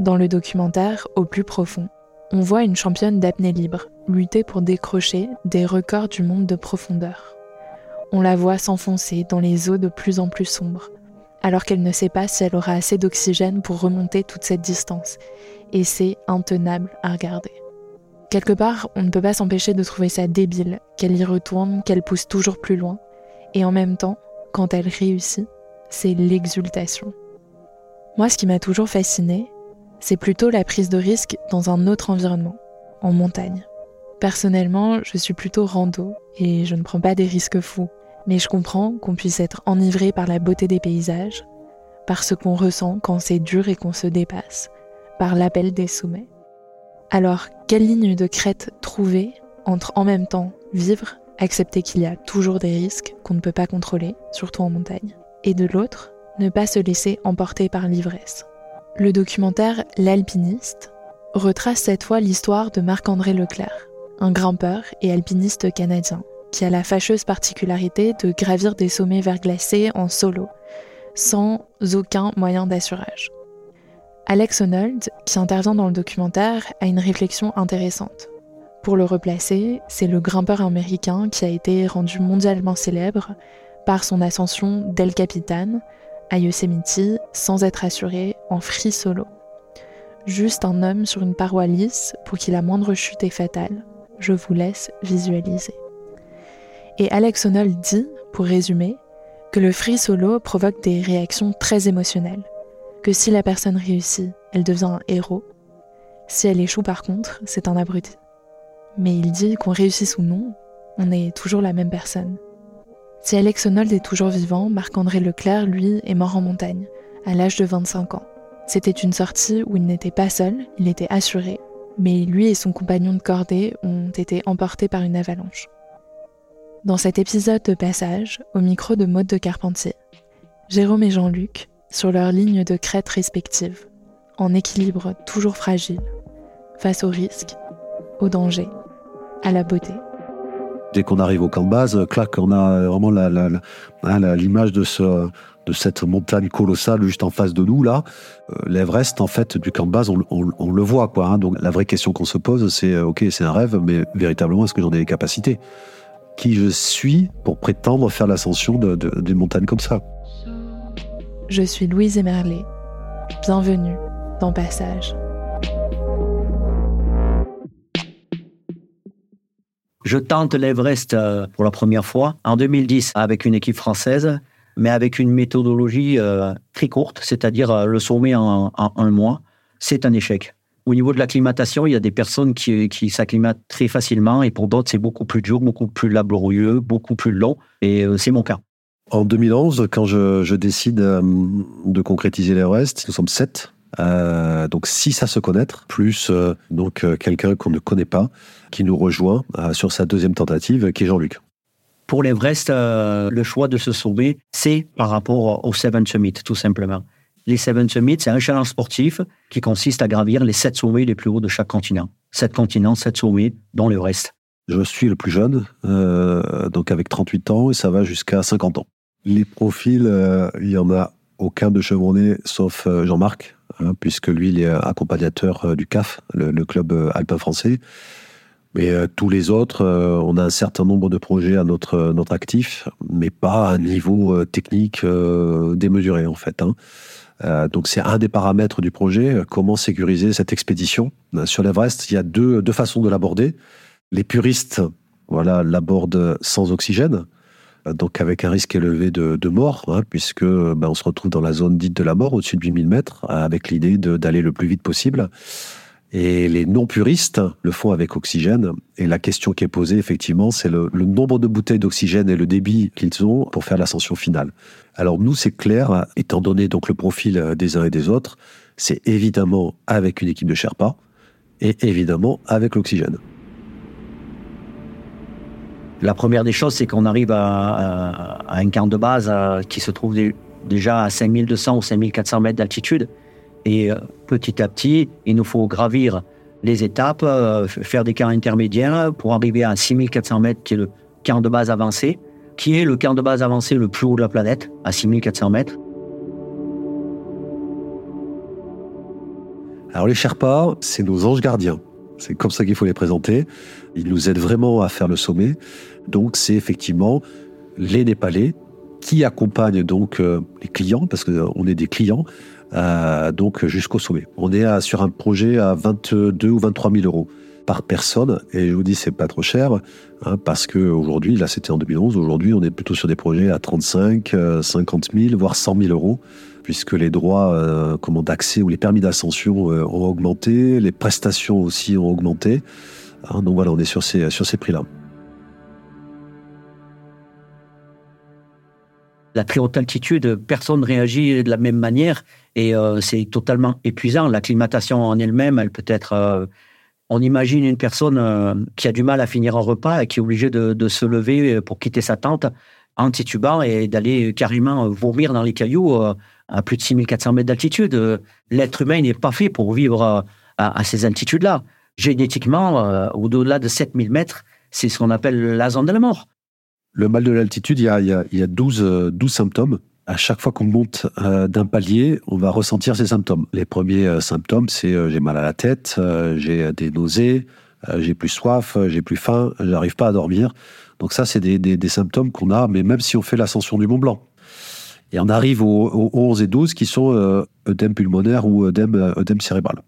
Dans le documentaire Au plus profond, on voit une championne d'apnée libre lutter pour décrocher des records du monde de profondeur. On la voit s'enfoncer dans les eaux de plus en plus sombres, alors qu'elle ne sait pas si elle aura assez d'oxygène pour remonter toute cette distance, et c'est intenable à regarder. Quelque part, on ne peut pas s'empêcher de trouver ça débile, qu'elle y retourne, qu'elle pousse toujours plus loin, et en même temps, quand elle réussit, c'est l'exultation. Moi, ce qui m'a toujours fasciné, c'est plutôt la prise de risque dans un autre environnement, en montagne. Personnellement, je suis plutôt rando et je ne prends pas des risques fous, mais je comprends qu'on puisse être enivré par la beauté des paysages, par ce qu'on ressent quand c'est dur et qu'on se dépasse, par l'appel des sommets. Alors, quelle ligne de crête trouver entre en même temps vivre, accepter qu'il y a toujours des risques qu'on ne peut pas contrôler, surtout en montagne, et de l'autre, ne pas se laisser emporter par l'ivresse? Le documentaire L'alpiniste retrace cette fois l'histoire de Marc-André Leclerc, un grimpeur et alpiniste canadien qui a la fâcheuse particularité de gravir des sommets verglacés en solo, sans aucun moyen d'assurage. Alex Honnold, qui intervient dans le documentaire, a une réflexion intéressante. Pour le replacer, c'est le grimpeur américain qui a été rendu mondialement célèbre par son ascension d'El Capitan, à Yosemite sans être assuré en free solo. Juste un homme sur une paroi lisse pour qui la moindre chute est fatale. Je vous laisse visualiser. Et Alex Honnold dit, pour résumer, que le free solo provoque des réactions très émotionnelles. Que si la personne réussit, elle devient un héros. Si elle échoue par contre, c'est un abruti. Mais il dit qu'on réussisse ou non, on est toujours la même personne. Si Alex Honnold est toujours vivant, Marc-André Leclerc, lui, est mort en montagne, à l'âge de 25 ans. C'était une sortie où il n'était pas seul, il était assuré, mais lui et son compagnon de cordée ont été emportés par une avalanche. Dans cet épisode de passage, au micro de Maude de Carpentier, Jérôme et Jean-Luc, sur leurs lignes de crête respectives, en équilibre toujours fragile, face au risque, au danger, à la beauté. Dès qu'on arrive au camp de base, clac, on a vraiment hein, l'image de ce de cette montagne colossale juste en face de nous là, euh, l'Everest en fait du camp de base, on, le voit quoi. Hein. donc la vraie question qu'on se pose, c'est euh, ok, c'est un rêve, mais véritablement est-ce que j'en ai les capacités? Qui je suis pour prétendre faire l'ascension d'une montagne comme ça? Je suis Louise Emerlet. Bienvenue dans Passage. Je tente l'Everest euh, pour la première fois en 2010 avec une équipe française, mais avec une méthodologie euh, très courte, c'est-à-dire euh, le sommet en, un mois. C'est un échec. Au niveau de l'acclimatation, il y a des personnes qui, s'acclimatent très facilement et pour d'autres, c'est beaucoup plus dur, beaucoup plus laborieux, beaucoup plus long. Et c'est mon cas. En 2011, quand je, décide euh, de concrétiser l'Everest, nous sommes sept. Euh, donc six à se connaître, plus euh, donc quelqu'un qu'on ne connaît pas, qui nous rejoint sur sa deuxième tentative, qui est Jean-Luc. Pour l'Everest, le choix de se sauver, c'est par rapport au Seven Summit, tout simplement. Les Seven Summits, c'est un challenge sportif qui consiste à gravir les sept sommets les plus hauts de chaque continent. Sept continents, sept sommets, dont l'Everest. Je suis le plus jeune, donc avec 38 ans, et ça va jusqu'à 50 ans. Les profils, euh, il y en a aucun de chevronné sauf euh, Jean-Marc, hein, puisque lui, il est accompagnateur euh, du CAF, le, club alpin français. Mais tous les autres, on a un certain nombre de projets à notre, notre actif, mais pas à un niveau technique démesuré en fait. Hein. donc c'est un des paramètres du projet, comment sécuriser cette expédition. Sur l'Everest, il y a deux, deux façons de l'aborder. Les puristes voilà, l'abordent sans oxygène, donc avec un risque élevé de, mort, hein, puisque ben, on se retrouve dans la zone dite de la mort, au-dessus de 8000 mètres, avec l'idée d'aller le plus vite possible. Et les non-puristes le font avec oxygène. Et la question qui est posée, effectivement, c'est le, nombre de bouteilles d'oxygène et le débit qu'ils ont pour faire l'ascension finale. Alors nous, c'est clair, étant donné le profil des uns et des autres, c'est évidemment avec une équipe de Sherpa et évidemment avec l'oxygène. La première des choses, c'est qu'on arrive à, un camp de base qui se trouve déjà à 5200 ou 5400 mètres d'altitude. Et euh, petit à petit, il nous faut gravir les étapes, euh, faire des camps intermédiaires pour arriver à 6400 mètres, qui est le camp de base avancé, qui est le camp de base avancé le plus haut de la planète, à 6400 mètres. Alors les Sherpas, c'est nos anges gardiens. C'est comme ça qu'il faut les présenter. Ils nous aident vraiment à faire le sommet. Donc c'est effectivement les Népalais qui accompagnent donc euh, les clients, parce qu'on est des clients, euh, donc jusqu'au sommet. On est sur un projet à 22 ou 23 000 euros par personne, et je vous dis c'est pas trop cher, hein, parce que aujourd'hui, là c'était en 2011, aujourd'hui on est plutôt sur des projets à 35, 50 000, voire 100 000 euros puisque les droits euh, d'accès ou les permis d'ascension euh, ont augmenté, les prestations aussi ont augmenté. Hein, donc voilà, on est sur ces, sur ces prix-là. La très haute altitude, personne ne réagit de la même manière et euh, c'est totalement épuisant. L'acclimatation en elle-même, elle peut être. On imagine une personne qui a du mal à finir un repas et qui est obligée de se lever pour quitter sa tente en titubant et d'aller carrément vomir dans les cailloux à plus de 6400 mètres d'altitude. Euh, l'être humain n'est pas fait pour vivre euh, à, ces altitudes-là. Génétiquement, euh, au-delà de 7000 mètres, c'est ce qu'on appelle la zone de la mort. Le mal de l'altitude, il y a, il y a, 12, 12 symptômes. À chaque fois qu'on monte d'un palier, on va ressentir ces symptômes. Les premiers symptômes, c'est j'ai mal à la tête, j'ai des nausées, j'ai plus soif, j'ai plus faim, j'arrive pas à dormir. Donc ça, c'est des, des, symptômes qu'on a, mais même si on fait l'ascension du Mont Blanc. Et on arrive aux, 11 et 12 qui sont euh, œdème pulmonaire ou œdème, œdème cérébral.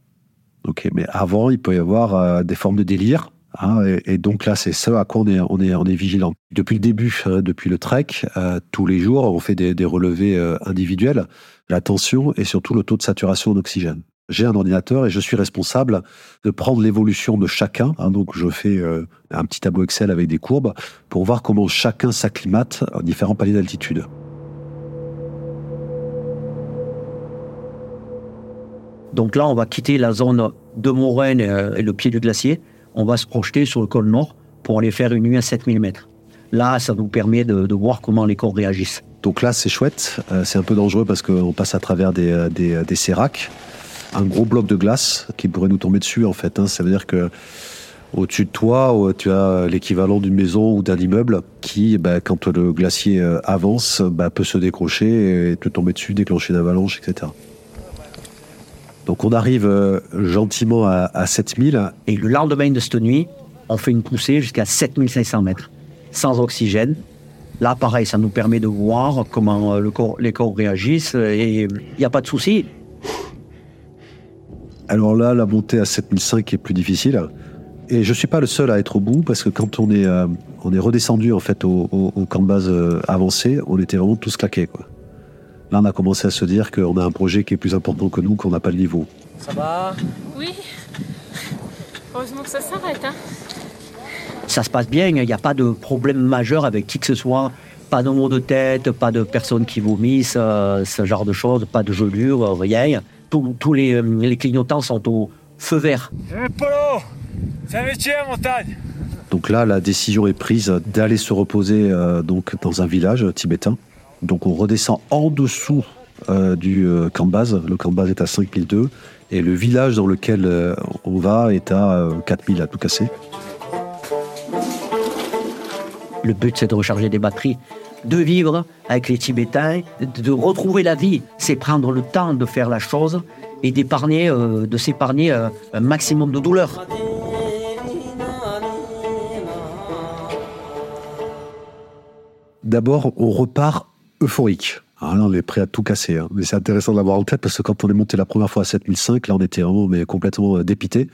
Ok, mais avant, il peut y avoir euh, des formes de délire. Hein, et, donc là, c'est ça à quoi on est, on est, on est vigilant. Depuis le début, hein, depuis le trek, euh, tous les jours, on fait des, des relevés euh, individuels, la tension et surtout le taux de saturation en oxygène. J'ai un ordinateur et je suis responsable de prendre l'évolution de chacun. Hein, donc je fais euh, un petit tableau Excel avec des courbes pour voir comment chacun s'acclimate à différents paliers d'altitude. Donc là, on va quitter la zone de Moraine euh, et le pied du glacier. On va se projeter sur le col nord pour aller faire une nuit à 7000 mètres. Là, ça nous permet de, voir comment les corps réagissent. Donc là, c'est chouette. Euh, c'est un peu dangereux parce qu'on passe à travers des, des, des séracs. Un gros bloc de glace qui pourrait nous tomber dessus, en fait. Hein. Ça veut dire que au-dessus de toi, tu as l'équivalent d'une maison ou d'un immeuble qui, bah, quand le glacier avance, bah, peut se décrocher et te tomber dessus, déclencher une avalanche, etc. Donc on arrive euh, gentiment à, 7000. Et le lendemain de cette nuit, on fait une poussée jusqu'à 7500 mètres, sans oxygène. Là, pareil, ça nous permet de voir comment euh, les corps réagissent et il n'y a pas de souci. Alors là, la montée à 7005 est plus difficile. Et je ne suis pas le seul à être au bout parce que quand on est, euh, on est redescendu en fait au, camp de base avancé, on était vraiment tous claqués. Quoi. Là, on a commencé à se dire qu'on a un projet qui est plus important que nous, qu'on n'a pas le niveau. Ça va? Oui. Heureusement que ça s'arrête. Hein. Ça se passe bien, il n'y a pas de problème majeur avec qui que ce soit Pas de maux de tête, pas de personnes qui vomissent, euh, ce genre de choses, pas de gelure, euh, rien. Tous, tous les, euh, les clignotants sont au feu vert. Eh, Polo C'est un métier en montagne Donc là, la décision est prise d'aller se reposer euh, donc dans un village tibétain. Donc on redescend en dessous euh, du euh, camp de base. Le camp de base est à 5002 et le village dans lequel euh, on va est à euh, 4000 à tout casser. Le but, c'est de recharger des batteries, de vivre avec les Tibétains, de, retrouver la vie. C'est prendre le temps de faire la chose et d'épargner, euh, de s'épargner euh, un maximum de douleur. D'abord, on repart euphorique. Là, on est prêt à tout casser. hein. Mais c'est intéressant de l'avoir en tête parce que quand on est monté la première fois à 7005, là, on était vraiment mais complètement euh, dépité.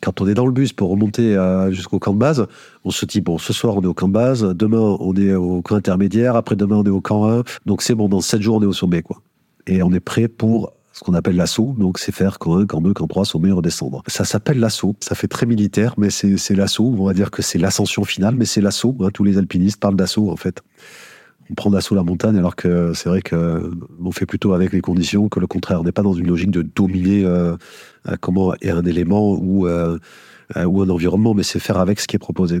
Quand on est dans le bus pour remonter euh, jusqu'au camp de base, on se dit, bon, ce soir, on est au camp de base, demain, on est au camp intermédiaire, après-demain, on est au camp 1. Donc, c'est bon, dans 7 jours, on est au sommet, quoi. Et on est prêt pour ce qu'on appelle l'assaut. Donc, c'est faire camp 1, camp 2, camp 3, sommet, redescendre. Ça s'appelle l'assaut. Ça fait très militaire, mais c'est l'assaut. On va dire que c'est l'ascension finale, mais c'est l'assaut. hein. Tous les alpinistes parlent d'assaut, en fait on prend d'assaut la montagne alors que c'est vrai que on fait plutôt avec les conditions que le contraire. On n'est pas dans une logique de dominer euh, euh, comment est un élément ou euh, euh, ou un environnement, mais c'est faire avec ce qui est proposé.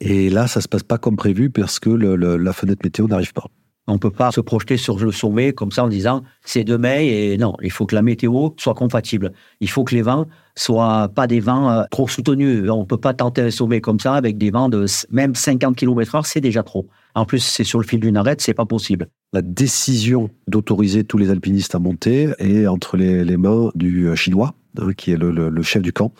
Et là, ça se passe pas comme prévu parce que la fenêtre météo n'arrive pas. On ne peut pas se projeter sur le sommet comme ça en disant c'est demain et non, il faut que la météo soit compatible. Il faut que les vents soient pas des vents euh, trop soutenus. On ne peut pas tenter un sommet comme ça avec des vents de même 50 km heure, c'est déjà trop. En plus, c'est sur le fil d'une arête, c'est pas possible. La décision d'autoriser tous les alpinistes à monter est entre les, mains du euh, chinois, hein, qui est le chef du camp.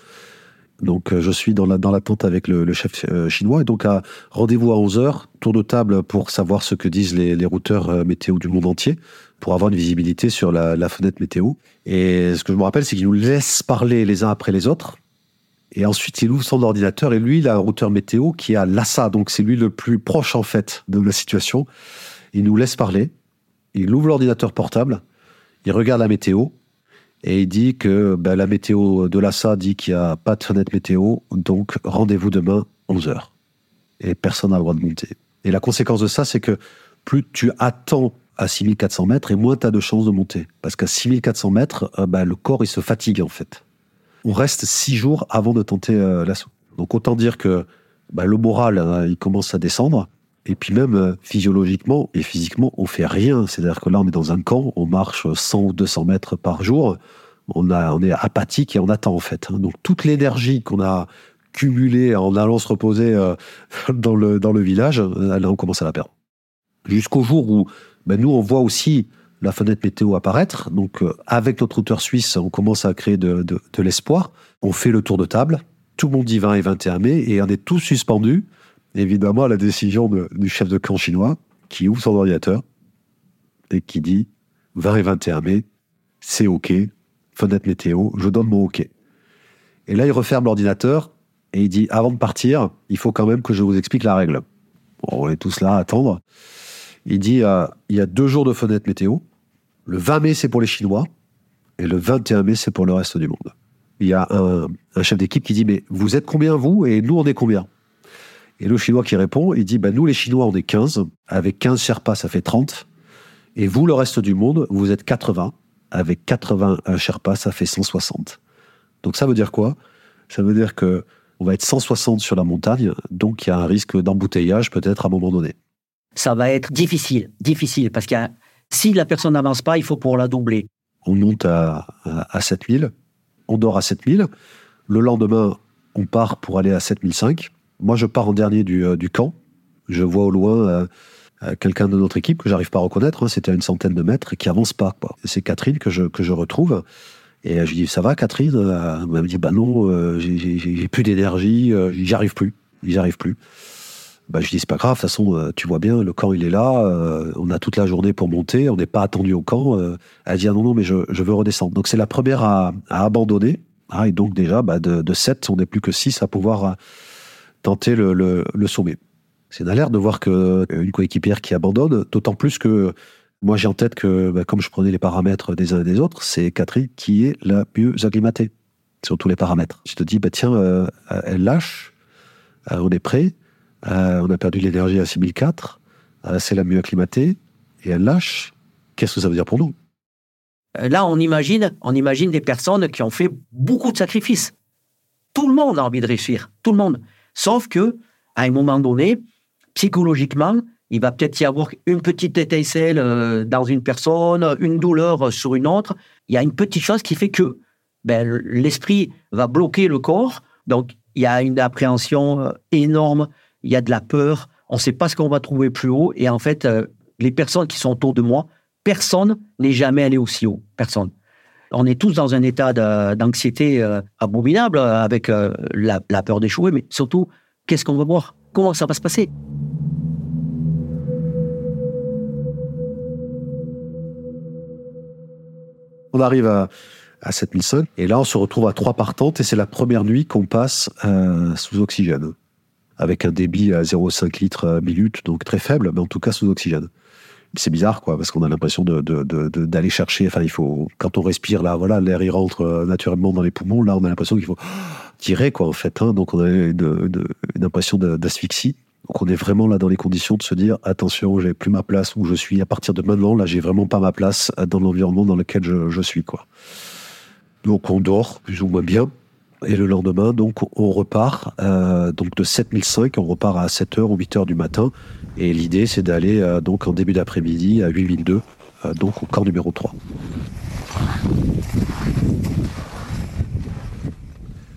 Donc euh, je suis dans la, dans la tente avec le, chef euh, chinois. Et donc à rendez-vous à 11h, tour de table pour savoir ce que disent les, routeurs euh, météo du monde entier, pour avoir une visibilité sur la, fenêtre météo. Et ce que je me rappelle, c'est qu'il nous laisse parler les uns après les autres. Et ensuite, il ouvre son ordinateur et lui, il a un routeur météo qui est à. Donc c'est lui le plus proche en fait de la situation. Il nous laisse parler. Il ouvre l'ordinateur portable. Il regarde la météo. Et il dit que ben, la météo de Lhasa dit qu'il n'y a pas de fenêtre météo. Donc rendez-vous demain 11h. Et personne n'a le droit de monter. Et la conséquence de ça, c'est que plus tu attends à 6400 mètres et moins tu as de chances de monter. Parce qu'à 6400 mètres, euh, ben, le corps, il se fatigue en fait. On reste six jours avant de tenter euh, l'assaut. Donc autant dire que ben, le moral, hein, il commence à descendre. Et puis même euh, physiologiquement et physiquement, on fait rien. C'est-à-dire que là, on est dans un camp, on marche 100 ou 200 mètres par jour. On, est apathique et on attend en fait. hein. Donc toute l'énergie qu'on a cumulée en allant se reposer euh, dans, le, village, euh, on commence à la perdre. Jusqu'au jour où ben, nous, on voit aussi la fenêtre météo apparaître. Donc euh, avec notre routeur suisse, on commence à créer de, de, de l'espoir. On fait le tour de table. Tout le monde dit 20 et 21 mai et on est tous suspendus évidemment la décision du chef de camp chinois qui ouvre son ordinateur et qui dit 20 et 21 mai, c'est OK, fenêtre météo, je donne mon OK. Et là, il referme l'ordinateur et il dit avant de partir, il faut quand même que je vous explique la règle. On est tous là à attendre. Il dit euh, il y a deux jours de fenêtre météo. Le 20 mai, c'est pour les Chinois et le 21 mai, c'est pour le reste du monde. Il y a un chef d'équipe qui dit mais vous êtes combien vous? Et nous on est combien? Et le Chinois qui répond, il dit, bah, nous les Chinois, on est 15. Avec 15 Sherpas, ça fait 30. Et vous, le reste du monde, vous êtes 80. Avec 80 Sherpas, ça fait 160. Donc ça veut dire quoi? Ça veut dire que on va être 160 sur la montagne, donc il y a un risque d'embouteillage peut-être à un moment donné. Ça va être difficile, difficile, parce que si la personne n'avance pas, il faut pour la doubler. On monte à, à, à 7000, on dort à 7000. Le lendemain, on part pour aller à 7005. Moi, je pars en dernier du, euh, du camp. Je vois au loin euh, euh, quelqu'un de notre équipe que j'arrive pas à reconnaître. hein, C'était à une centaine de mètres et qui avance pas. C'est Catherine que je, que je retrouve. Et je lui dis, ça va, Catherine? Elle me dit, bah non, j'ai- plus d'énergie, j'y arrive plus. J'y arrive plus. Bah, je dis, c'est pas grave, de toute façon, tu vois bien, le camp, il est là, on a toute la journée pour monter, on n'est pas attendu au camp. elle dit, ah non, non, mais je, je veux redescendre. Donc, c'est la première à, abandonner. Ah, et donc, déjà, bah, de, de 7, on n'est plus que 6 à pouvoir tenter le, le, sommet. C'est une alerte de voir que euh, une coéquipière qui abandonne, d'autant plus que moi, j'ai en tête que, bah, comme je prenais les paramètres des uns et des autres, c'est Catherine qui est la mieux acclimatée sur tous les paramètres. Je te dis, bah, tiens, euh, elle lâche, euh, on est prêt, on a perdu l'énergie à 6004, c'est la mieux acclimatée, et elle lâche. Qu'est-ce que ça veut dire pour nous? Là, on imagine, on imagine des personnes qui ont fait beaucoup de sacrifices. Tout le monde a envie de réussir, tout le monde. Sauf que, à un moment donné, psychologiquement, il va peut-être y avoir une petite étincelle euh, dans une personne, une douleur sur une autre. Il y a une petite chose qui fait que ben, l'esprit va bloquer le corps. Donc, il y a une appréhension euh, énorme, il y a de la peur, on ne sait pas ce qu'on va trouver plus haut. Et en fait, euh, les personnes qui sont autour de moi, personne n'est jamais allé aussi haut. Personne. On est tous dans un état d'anxiété abominable avec la, la peur d'échouer, mais surtout, qu'est-ce qu'on va voir? Comment ça va se passer? On arrive à, à 7005 et là on se retrouve à trois partantes et c'est la première nuit qu'on passe euh, sous oxygène. Avec un débit à 0,5 litres minute, donc très faible, mais en tout cas sous oxygène. C'est bizarre, quoi, parce qu'on a l'impression d'aller de, de, chercher. Enfin, il faut quand on respire là, voilà, l'air il rentre euh, naturellement dans les poumons. Là, on a l'impression qu'il faut tirer, quoi, en fait. Hein, donc, on a une, impression d'asphyxie. Donc on est vraiment là dans les conditions de se dire attention, j'ai plus ma place où je suis à partir de maintenant. Là, j'ai vraiment pas ma place dans l'environnement dans lequel je, suis quoi. Donc on dort plus ou moins bien. Et le lendemain, donc, on repart euh, donc de 7005, on repart à 7h ou 8h du matin. Et l'idée, c'est d'aller euh, donc en début d'après-midi à 8002, euh, donc au camp numéro 3.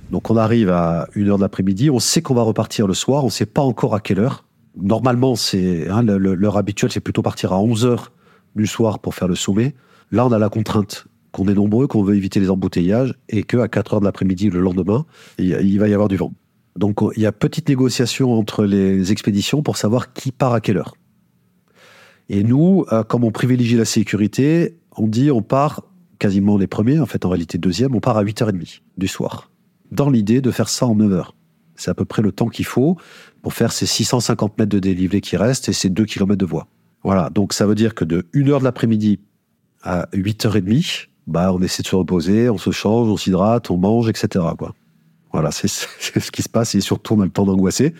Donc on arrive à 1h de l'après-midi, on sait qu'on va repartir le soir, on ne sait pas encore à quelle heure. Normalement, c'est hein, l'heure habituelle, c'est plutôt partir à 11h du soir pour faire le sommet. Là, on a la contrainte qu'on est nombreux, qu'on veut éviter les embouteillages et qu'à 4 h de l'après-midi le lendemain, il va y avoir du vent. Donc il y a petite négociation entre les expéditions pour savoir qui part à quelle heure. Et nous, euh, comme on privilégie la sécurité, on dit on part quasiment les premiers, en fait en réalité deuxième, on part à 8h30 du soir dans l'idée de faire ça en 9 heures. C'est à peu près le temps qu'il faut pour faire ces 650 mètres de dénivelé qui restent et ces 2 km de voie. Voilà, donc ça veut dire que de 1h de l'après-midi à 8h30, bah, on essaie de se reposer, on se change, on s'hydrate, on mange, etc. Quoi. Voilà, c'est ce qui se passe et surtout on a le temps d'angoisser.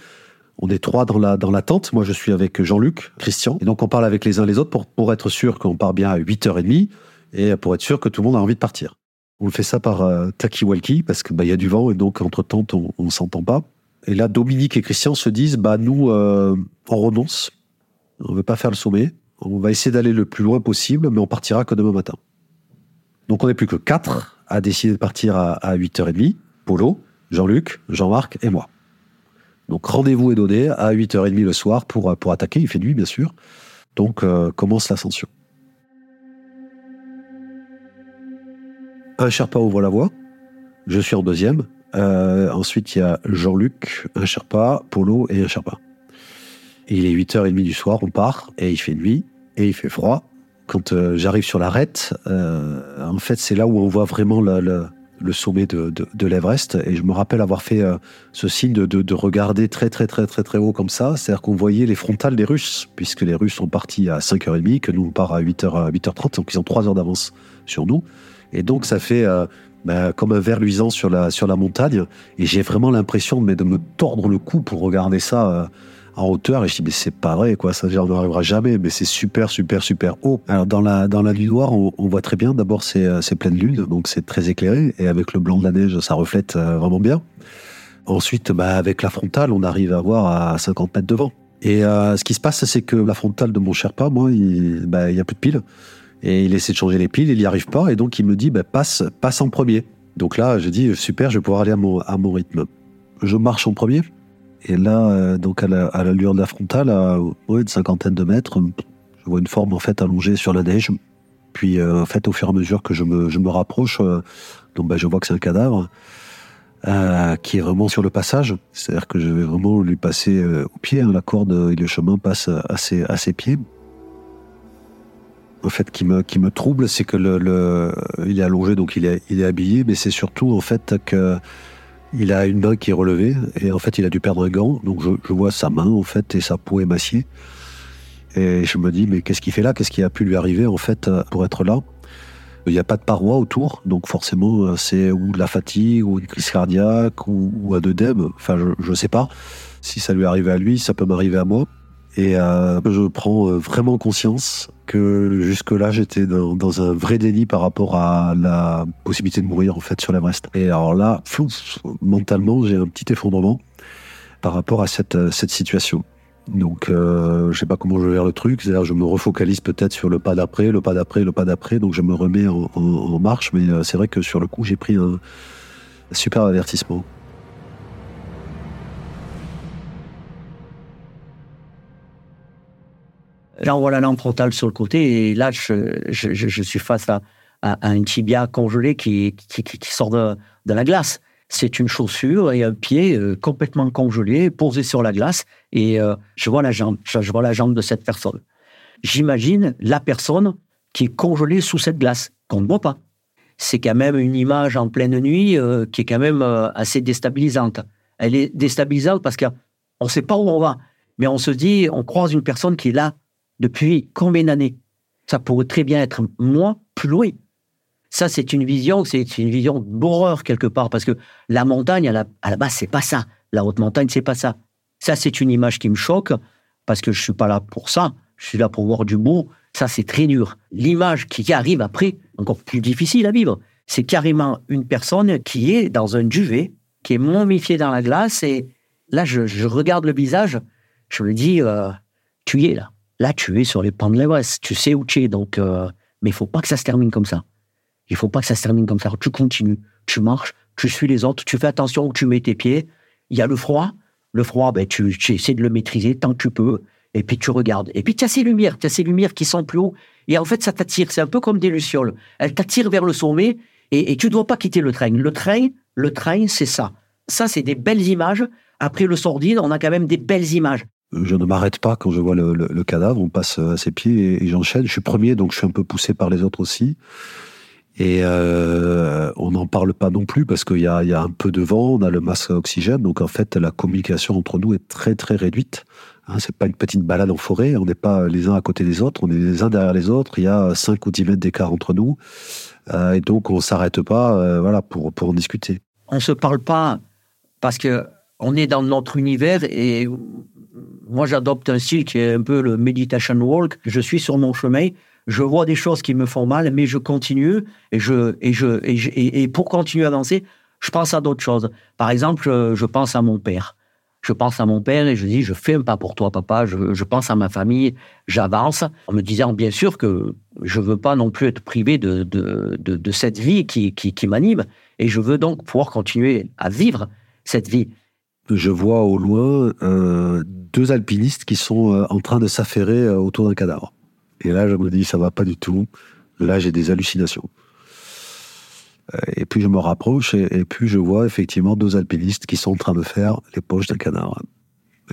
On est trois dans la, dans la tente. Moi, je suis avec Jean-Luc, Christian. Et donc, on parle avec les uns les autres pour, pour être sûr qu'on part bien à 8h30 et pour être sûr que tout le monde a envie de partir. On fait ça par euh, walkie parce que bah y a du vent et donc entre temps on, ne s'entend pas. Et là Dominique et Christian se disent bah nous euh, on renonce, on veut pas faire le sommet, on va essayer d'aller le plus loin possible mais on partira que demain matin. Donc on n'est plus que quatre à décider de partir à, 8h30, Polo, Jean-Luc, Jean-Marc et moi. Donc rendez-vous est donné à 8h30 le soir pour, pour attaquer, il fait nuit bien sûr. Donc euh, commence l'ascension. un Sherpa ouvre la voie. Je suis en deuxième. Euh, ensuite, il y a Jean-Luc, un Sherpa, Polo et un Sherpa. il est 8h30 du soir, on part, et il fait nuit, et il fait froid. Quand euh, j'arrive sur l'arête, euh, en fait, c'est là où on voit vraiment le, sommet de, l'Everest. Et je me rappelle avoir fait ce signe de, regarder très, très, très, très, très haut comme ça. C'est-à-dire qu'on voyait les frontales des Russes, puisque les Russes sont partis à 5h30, que nous, on part à 8h, 8h30, donc ils ont 3 heures d'avance sur nous. Et donc, ça fait euh, bah, comme un verre luisant sur la, sur la montagne. Et j'ai vraiment l'impression de, de me tordre le cou pour regarder ça euh, en hauteur. Et je dis, mais c'est pas vrai, quoi. Ça, on n'arrivera jamais. Mais c'est super, super, super haut. Alors, dans la, dans la nuit noire, on, voit très bien. D'abord, c'est, euh, c'est pleine lune, donc c'est très éclairé. Et avec le blanc de la neige, ça reflète vraiment bien. Ensuite, bah, avec la frontale, on arrive à voir à 50 mètres devant. Et ce qui se passe, c'est que la frontale de mon Sherpa, moi, il bah, n'y a plus de piles. Et il essaie de changer les piles, il n'y arrive pas, et donc il me dit bah, passe, passe en premier. Donc là, je dis super, je vais pouvoir aller à mon, à mon rythme. Je marche en premier, et là, euh, donc à la, à de la frontale, à une cinquantaine de mètres, je vois une forme en fait allongée sur la neige. Puis euh, en fait, au fur et à mesure que je me, rapproche, euh, donc bah, je vois que c'est un cadavre qui est vraiment sur le passage. C'est-à-dire que je vais vraiment lui passer au pied. Hein, la corde et le chemin passent à ses, à ses pieds en fait qui me trouble, c'est que il est allongé donc il est il est habillé, mais c'est surtout en fait que il a une main qui est relevée et en fait il a dû perdre un gant, donc je, vois sa main en fait et sa peau émaciée et je me dis mais qu'est-ce qu'il fait là, qu'est-ce qui a pu lui arriver en fait pour être là? Il n'y a pas de paroi autour, donc forcément c'est ou de la fatigue ou une crise cardiaque ou, ou un œdème, enfin je je sais pas. Si ça lui arrivait à lui, ça peut m'arriver à moi. Et euh, je prends euh, vraiment conscience que jusque-là, j'étais dans, un vrai déni par rapport à la possibilité de mourir en fait sur l'Everest. Et alors là, mentalement, j'ai un petit effondrement par rapport à cette, euh, situation. Donc, euh, je sais pas comment je faire le truc. C'est-à-dire, je me refocalise peut-être sur le pas d'après, le pas d'après, le pas d'après. Donc, je me remets en, marche. Mais c'est vrai que sur le coup, j'ai pris un super avertissement. J'envoie la lampe frontale sur le côté et là, je, je, suis face à, à, un tibia congelé qui, qui, sort de, de, la glace. C'est une chaussure et un pied euh, complètement congelé, posé sur la glace et euh, je vois la jambe, je, vois la jambe de cette personne. J'imagine la personne qui est congelée sous cette glace, qu'on ne voit pas. C'est quand même une image en pleine nuit euh, qui est quand même assez déstabilisante. Elle est déstabilisante parce qu'on ne sait pas où on va, mais on se dit, on croise une personne qui est là depuis combien d'années? Ça pourrait très bien être moi, plus loin. Ça, c'est une vision, c'est une vision d'horreur quelque part, parce que la montagne, à la, à la base, c'est pas ça. La haute montagne, c'est pas ça. Ça, c'est une image qui me choque, parce que je suis pas là pour ça. Je suis là pour voir du beau. Ça, c'est très dur. L'image qui arrive après, encore plus difficile à vivre, c'est carrément une personne qui est dans un duvet, qui est momifiée dans la glace, et là, je, je regarde le visage, je me dis, euh, tu y es là. Là, tu es sur les pans de l'Everest. Tu sais où tu es. Donc, euh, mais il faut pas que ça se termine comme ça. Il faut pas que ça se termine comme ça. Tu continues, tu marches, tu suis les autres, tu fais attention où tu mets tes pieds. Il y a le froid. Le froid, ben, tu, essaies de le maîtriser tant que tu peux. Et puis tu regardes. Et puis tu as ces lumières, tu as ces lumières qui sont plus haut. Et en fait, ça t'attire. C'est un peu comme des lucioles. Elles t'attirent vers le sommet. Et, et tu ne dois pas quitter le train. Le train, le train, c'est ça. Ça, c'est des belles images. Après le sordide, on a quand même des belles images je ne m'arrête pas quand je vois le, cadavre, on passe à ses pieds et, j'enchaîne. Je suis premier, donc je suis un peu poussé par les autres aussi. Et euh, on n'en parle pas non plus parce qu'il y a, un peu de vent, on a le masque à oxygène, donc en fait la communication entre nous est très très réduite. Hein, c'est pas une petite balade en forêt, on n'est pas les uns à côté des autres, on est les uns derrière les autres. Il y a 5 ou 10 mètres d'écart entre nous, euh, et donc on s'arrête pas, euh, voilà, pour pour en discuter. On se parle pas parce que on est dans notre univers et moi j'adopte un style qui est un peu le meditation walk. Je suis sur mon chemin, je vois des choses qui me font mal, mais je continue et je et je et, et, pour continuer à avancer, je pense à d'autres choses. Par exemple, je pense à mon père. Je pense à mon père et je dis je fais un pas pour toi papa. Je, pense à ma famille, j'avance en me disant bien sûr que je veux pas non plus être privé de de, de, cette vie qui, qui m'anime et je veux donc pouvoir continuer à vivre cette vie je vois au loin euh, deux alpinistes qui sont euh, en train de s'affairer euh, autour d'un cadavre. Et là, je me dis, ça va pas du tout. Là, j'ai des hallucinations. Et puis je me rapproche et, puis je vois effectivement deux alpinistes qui sont en train de faire les poches d'un cadavre.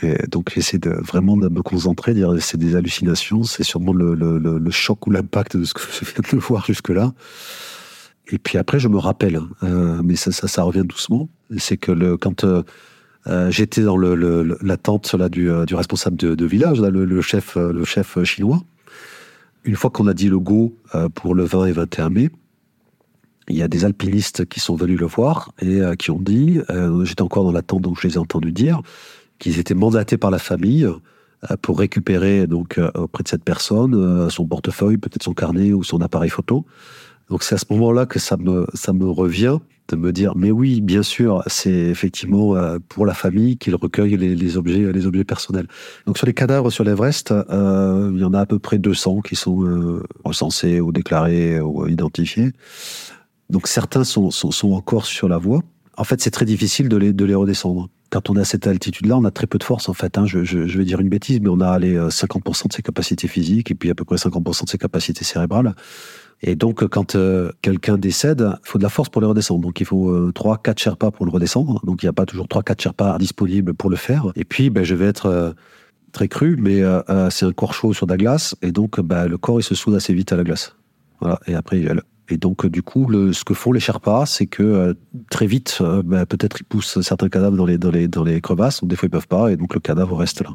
Et donc j'essaie de, vraiment de me concentrer, dire c'est des hallucinations, c'est sûrement le, choc ou l'impact de ce que je viens de voir jusque-là. Et puis après je me rappelle, euh, mais ça, revient doucement, c'est que quand euh, j'étais dans le, la tente là, du, euh, responsable de, village, le, le, chef, euh, le chef chinois. Une fois qu'on a dit le go pour le 20 et 21 mai, il y a des alpinistes qui sont venus le voir et qui ont dit, j'étais encore dans la tente donc je les ai entendus dire, qu'ils étaient mandatés par la famille pour récupérer donc auprès de cette personne son portefeuille, peut-être son carnet ou son appareil photo. Donc c'est à ce moment-là que ça me ça me revient de me dire mais oui bien sûr c'est effectivement euh, pour la famille qu'il recueille les, les, objets les objets personnels donc sur les cadavres sur l'Everest euh, il y en a à peu près 200 qui sont euh, recensés ou déclarés ou identifiés donc certains sont, sont, sont encore sur la voie en fait c'est très difficile de les, de les redescendre quand on est à cette altitude-là, on a très peu de force en fait. Hein. Je, je, je, vais dire une bêtise, mais on a les 50% de ses capacités physiques et puis à peu près 50% de ses capacités cérébrales. Et donc, quand euh, quelqu'un décède, il faut de la force pour le redescendre. Donc, il faut euh, 3, 4 Sherpas pour le redescendre. Donc, il n'y a pas toujours 3, 4 Sherpas disponibles pour le faire. Et puis, ben, je vais être euh, très cru, mais euh, c'est un corps chaud sur de la glace. Et donc, ben, le corps, il se soude assez vite à la glace. Voilà. Et après, il. Et donc, du coup, le, ce que font les Sherpas, c'est que très vite, ben, peut-être ils poussent certains cadavres dans les crevasses. Donc, des fois, ils peuvent pas. Et donc, le cadavre reste là.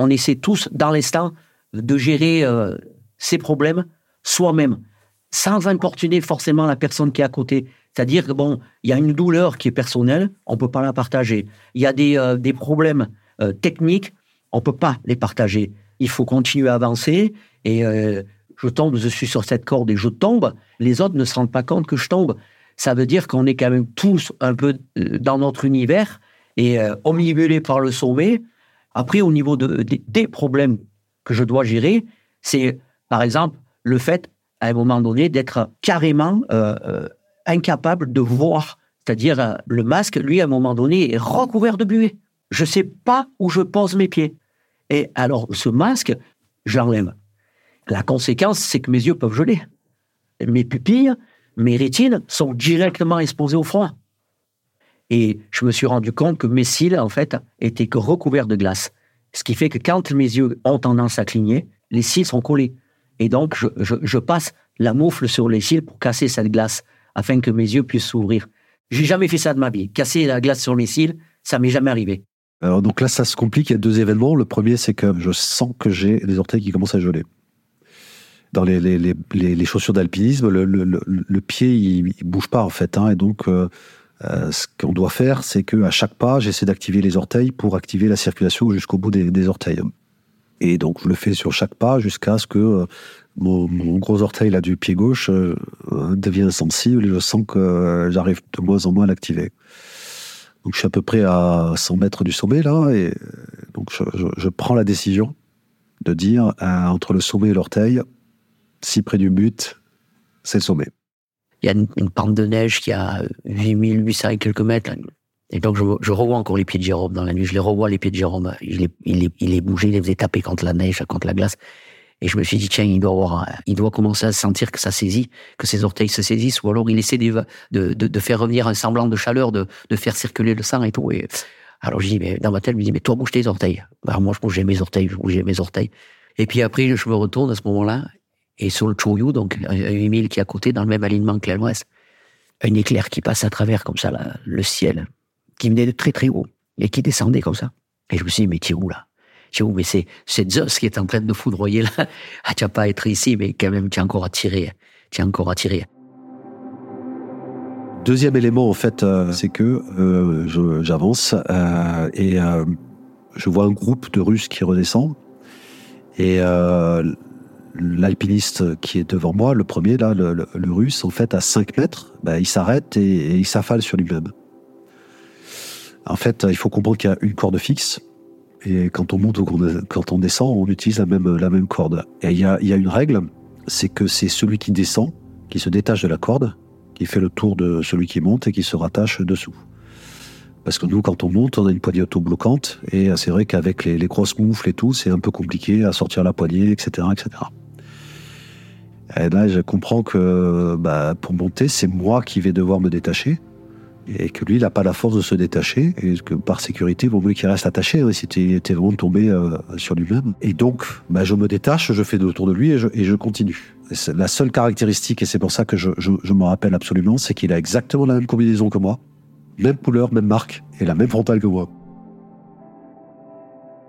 On essaie tous, dans l'instant, de gérer euh, ses problèmes soi-même, sans importuner forcément la personne qui est à côté. C'est-à-dire que bon, il y a une douleur qui est personnelle, on peut pas la partager. Il y a des, euh, des problèmes euh, techniques, on peut pas les partager. Il faut continuer à avancer et euh, je tombe, je suis sur cette corde et je tombe. Les autres ne se rendent pas compte que je tombe. Ça veut dire qu'on est quand même tous un peu dans notre univers et omnibulés par le sommet. Après, au niveau de, des problèmes que je dois gérer, c'est par exemple le fait, à un moment donné, d'être carrément incapable de voir. C'est-à-dire, euh, le masque, lui, à un moment donné, est recouvert de buée. Je ne sais pas où je pose mes pieds. Et alors, ce masque, j'enlève. La conséquence, c'est que mes yeux peuvent geler. Mes pupilles, mes rétines sont directement exposées au froid. Et je me suis rendu compte que mes cils, en fait, étaient recouverts de glace. Ce qui fait que quand mes yeux ont tendance à cligner, les cils sont collés. Et donc, je, passe la moufle sur les cils pour casser cette glace afin que mes yeux puissent s'ouvrir. J'ai jamais fait ça de ma vie. Casser la glace sur mes cils, ça m'est jamais arrivé. Alors donc là, ça se complique. Il y a deux événements. Le premier, c'est que je sens que j'ai les orteils qui commencent à geler. Dans les, chaussures d'alpinisme, le, pied, il, bouge pas en fait. Hein, et donc, euh, euh, ce qu'on doit faire, c'est qu'à chaque pas, j'essaie d'activer les orteils pour activer la circulation jusqu'au bout des, des, orteils. Et donc, je le fais sur chaque pas jusqu'à ce que euh, mon, gros orteil là du pied gauche euh, devient sensible et je sens que euh, j'arrive de moins en moins à l'activer. Donc je suis à peu près à 100 mètres du sommet là et euh, donc je, prends la décision de dire entre le sommet et l'orteil, si près du but, c'est le sommet. Il y a une, pente de neige qui a 8800 et quelques mètres. Et donc, je, revois encore les pieds de Jérôme dans la nuit. Je les revois, les pieds de Jérôme. Il les, il il les bougeait, il les faisait taper contre la neige, contre la glace. Et je me suis dit, tiens, il doit, avoir, il doit commencer à sentir que ça saisit, que ses orteils se saisissent, ou alors il essaie de, de, de faire revenir un semblant de chaleur, de, de faire circuler le sang et tout. Et alors je dis, mais dans ma tête, je me dis, mais toi, bouge tes orteils. Alors moi, je bougeais mes orteils, je bougeais mes orteils. Et puis après, je me retourne à ce moment-là, et sur le Choyu, donc un 8000 qui est à côté, dans le même alignement que l'ouest, un éclair qui passe à travers comme ça le ciel, qui venait de très très haut, et qui descendait comme ça. Et je me suis dit, mais es où là je dis, mais c'est, c'est Zeus qui est en train de foudroyer là. Ah, tu vas pas être ici, mais quand même, tu as encore tirer. Tu as encore tirer. Deuxième élément, en fait, euh, c'est que euh, j'avance euh, et je vois un groupe de Russes qui redescend. Et l'alpiniste qui est devant moi, le premier, là, le, russe, en fait, à 5 mètres, bah, il s'arrête et, il s'affale sur lui-même. En fait, il faut comprendre qu'il y a une corde fixe et quand on monte ou quand on descend, on utilise la même, corde. Et il y a une règle, c'est que c'est celui qui descend, qui se détache de la corde, qui fait le tour de celui qui monte et qui se rattache dessous. Parce que nous, quand on monte, on a une poignée auto-bloquante, et c'est vrai qu'avec les, grosses moufles et tout, c'est un peu compliqué à sortir la poignée, etc., etc. Et là, je comprends que bah, pour monter, c'est moi qui vais devoir me détacher et que lui, il n'a pas la force de se détacher, et que par sécurité, il vaut mieux qu'il reste attaché, hein, si il était vraiment tombé euh, sur lui-même. Et donc, bah, je me détache, je fais le tour de lui et je, et je continue. la seule caractéristique, et c'est pour ça que je, je, je me rappelle absolument, c'est qu'il a exactement la même combinaison que moi, même couleur, même marque, et la même frontale que moi.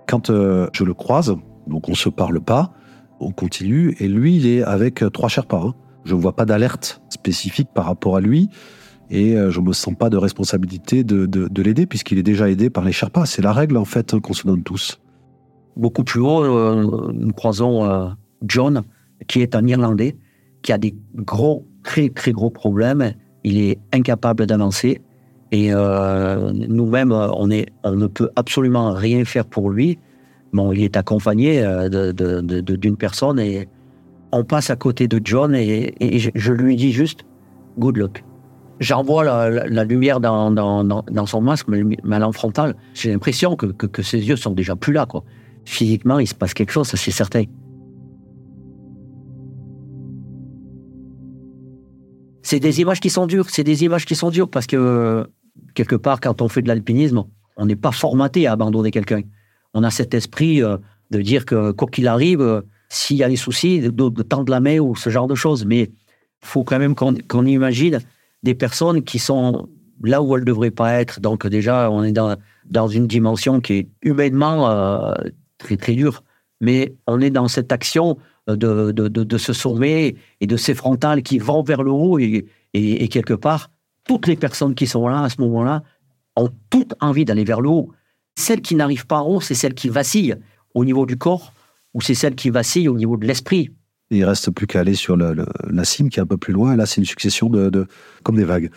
Quand euh, je le croise, donc on se parle pas, on continue, et lui, il est avec trois Sherpas. Hein. Je ne vois pas d'alerte spécifique par rapport à lui et euh, je ne me sens pas de responsabilité de, de, l'aider puisqu'il est déjà aidé par les Sherpas. C'est la règle en fait qu'on se donne tous. Beaucoup plus haut, euh, nous croisons euh, John, qui est un Irlandais, qui a des gros, très très gros problèmes. Il est incapable d'avancer et nous-mêmes, on, est, on ne peut absolument rien faire pour lui. Bon, il est accompagné d'une personne et on passe à côté de John et, je, lui dis juste good luck j'envoie la, lumière dans, son masque, mais à l'enfrontal, j'ai l'impression que, ses yeux sont déjà plus là. Physiquement, il se passe quelque chose, c'est certain. C'est des images qui sont dures, c'est des images qui sont dures parce que quelque part, quand on fait de l'alpinisme, on n'est pas formaté à abandonner quelqu'un. On a cet esprit euh, de dire que quoi qu'il arrive, euh, s'il y a des soucis, de, de, tendre la main ou ce genre de choses. Mais il faut quand même qu'on imagine des personnes qui sont là où elles ne devraient pas être. Donc déjà, on est dans, dans une dimension qui est humainement euh, très très dure, mais on est dans cette action de, de, de, ce sommet et de ces frontales qui vont vers le haut et, et, quelque part, toutes les personnes qui sont là à ce moment-là ont toutes envie d'aller vers le haut. Celle qui n'arrive pas en haut, c'est celle qui vacille au niveau du corps ou c'est celle qui vacille au niveau de l'esprit. Il reste plus qu'à aller sur le, la cime qui est un peu plus loin. Là, c'est une succession de, de, comme des vagues.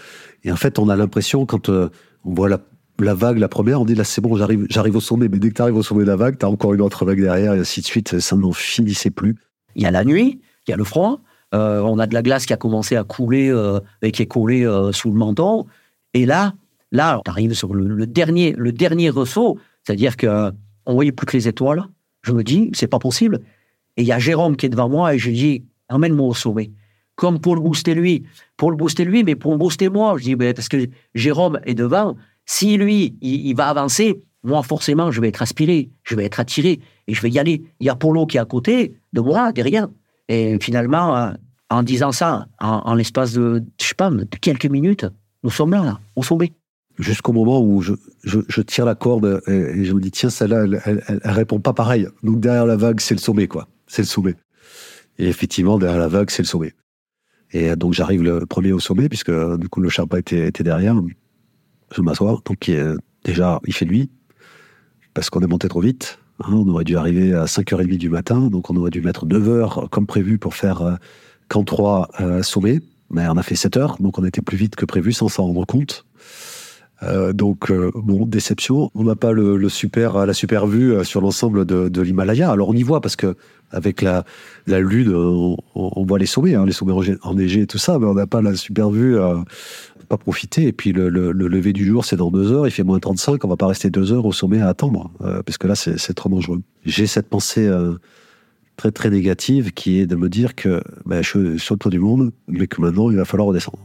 Et en fait, on a l'impression quand euh, on voit la, la, vague, la première, on dit là c'est bon, j'arrive, j'arrive au sommet. Mais dès que tu arrives au sommet de la vague, tu as encore une autre vague derrière et ainsi de suite. Ça n'en finissait plus. Il y a la nuit, il y a le froid. Euh, on a de la glace qui a commencé à couler euh, et qui est collée euh, sous le menton. Et là, là, tu arrives sur le, dernier, le dernier ressaut, c'est-à-dire que on voyait plus que les étoiles. Je me dis, c'est pas possible. Et il y a Jérôme qui est devant moi et je dis, emmène-moi au sommet. Comme pour le booster lui. Pour le booster lui, mais pour le booster moi. Je dis, parce que Jérôme est devant. Si lui, il, il, va avancer, moi, forcément, je vais être aspiré, je vais être attiré et je vais y aller. Il y a Polo qui est à côté de moi, derrière. Et finalement, en disant ça, en, l'espace de, je sais pas, de quelques minutes, nous sommes là, là au sommet. Jusqu'au moment où je, je, tire la corde et, je me dis tiens celle-là elle, elle, répond pas pareil. Donc derrière la vague c'est le sommet quoi. C'est le sommet. Et effectivement derrière la vague c'est le sommet. Et donc j'arrive le premier au sommet puisque du coup le Sherpa était, était derrière. Je m'assois donc déjà il fait nuit parce qu'on est monté trop vite hein, on aurait dû arriver à 5h30 du matin donc on aurait dû mettre 9 heures comme prévu pour faire euh, camp 3 euh, sommet mais on a fait 7 heures donc on était plus vite que prévu sans s'en rendre compte euh, donc, euh, bon, déception. On n'a pas le, le, super, la super vue euh, sur l'ensemble de, de l'Himalaya. Alors, on y voit parce que avec la, la lune, on, on voit les sommets, hein, les sommets enneigés et tout ça, mais on n'a pas la super vue. Euh, pas profiter. Et puis, le, le, le lever du jour, c'est dans deux heures. Il fait moins 35. On va pas rester deux heures au sommet à attendre, euh, parce que là, c'est trop dangereux. J'ai cette pensée très, très négative qui est de me dire que ben, je suis sur le tour du monde, mais que maintenant, il va falloir redescendre.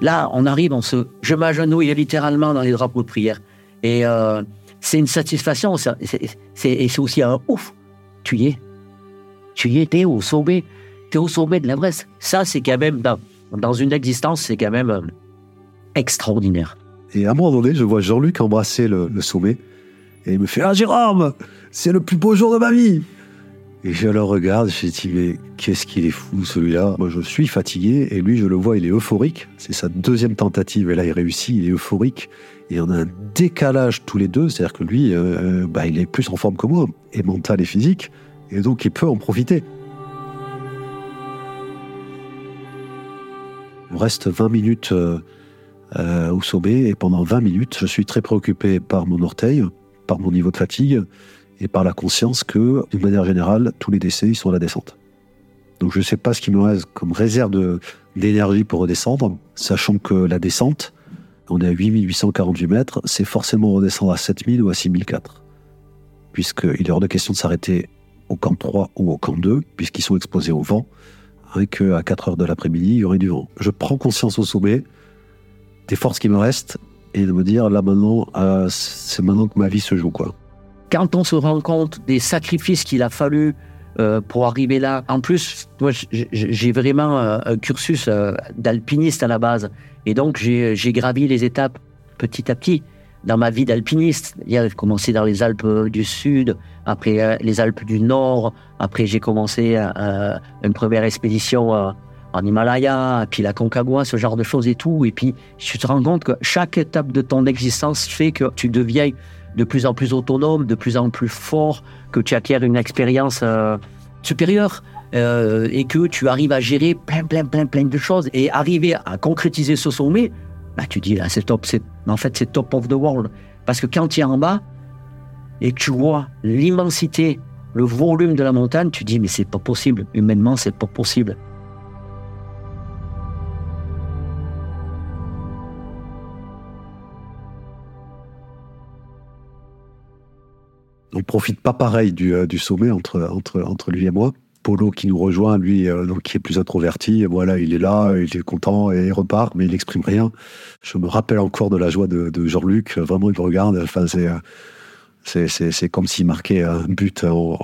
Là, on arrive, on se, je m'agenouille littéralement dans les drapeaux de prière. Et euh, c'est une satisfaction, c'est, et c'est aussi un ouf. Tu y es. Tu y es, t'es au sommet. T'es au sommet de l'Everest. Ça, c'est quand même, dans, une existence, c'est quand même euh, extraordinaire. Et à un moment donné, je vois Jean-Luc embrasser le, le, sommet. Et il me fait Ah, Jérôme, c'est le plus beau jour de ma vie. Et je le regarde, je me dis, mais qu'est-ce qu'il est fou celui-là Moi, je suis fatigué et lui, je le vois, il est euphorique. C'est sa deuxième tentative et là, il réussit, il est euphorique. Et on a un décalage tous les deux, c'est-à-dire que lui, euh, bah, il est plus en forme que moi, et mental et physique, et donc il peut en profiter. On reste 20 minutes euh, euh, au sommet et pendant 20 minutes, je suis très préoccupé par mon orteil, par mon niveau de fatigue et par la conscience que, d'une manière générale, tous les décès, ils sont à la descente. Donc je ne sais pas ce qui me reste comme réserve d'énergie pour redescendre, sachant que la descente, on est à 8848 mètres, c'est forcément redescendre à 7000 ou à 6004. Puisqu'il est hors de question de s'arrêter au camp 3 ou au camp 2, puisqu'ils sont exposés au vent, et qu'à 4 heures de l'après-midi, il y aurait du vent. Je prends conscience au sommet des forces qui me restent et de me dire, là maintenant, euh, c'est maintenant que ma vie se joue, quoi quand on se rend compte des sacrifices qu'il a fallu euh, pour arriver là, en plus, moi, j'ai vraiment euh, un cursus euh, d'alpiniste à la base. Et donc, j'ai gravi les étapes petit à petit dans ma vie d'alpiniste. J'ai commencé dans les Alpes du Sud, après les Alpes du Nord, après j'ai commencé une première expédition en Himalaya, puis la Concagua, ce genre de choses et tout. Et puis, tu te rends compte que chaque étape de ton existence fait que tu deviens de plus en plus autonome, de plus en plus fort, que tu acquiers une expérience euh, supérieure euh, et que tu arrives à gérer plein, plein, plein, plein de choses et arriver à concrétiser ce sommet, bah, tu dis là, c'est top, c'est, en fait, c'est top of the world. Parce que quand tu es en bas et que tu vois l'immensité, le volume de la montagne, tu dis, mais c'est pas possible. Humainement, c'est pas possible. On profite pas pareil du, euh, du, sommet entre, entre, entre lui et moi. Polo qui nous rejoint, lui, euh, donc qui est plus introverti, voilà, il est là, il est content et il repart, mais il n'exprime rien. Je me rappelle encore de la joie de, de Jean-Luc, vraiment il me regarde, enfin c'est euh, c'est comme s'il marquait un but en,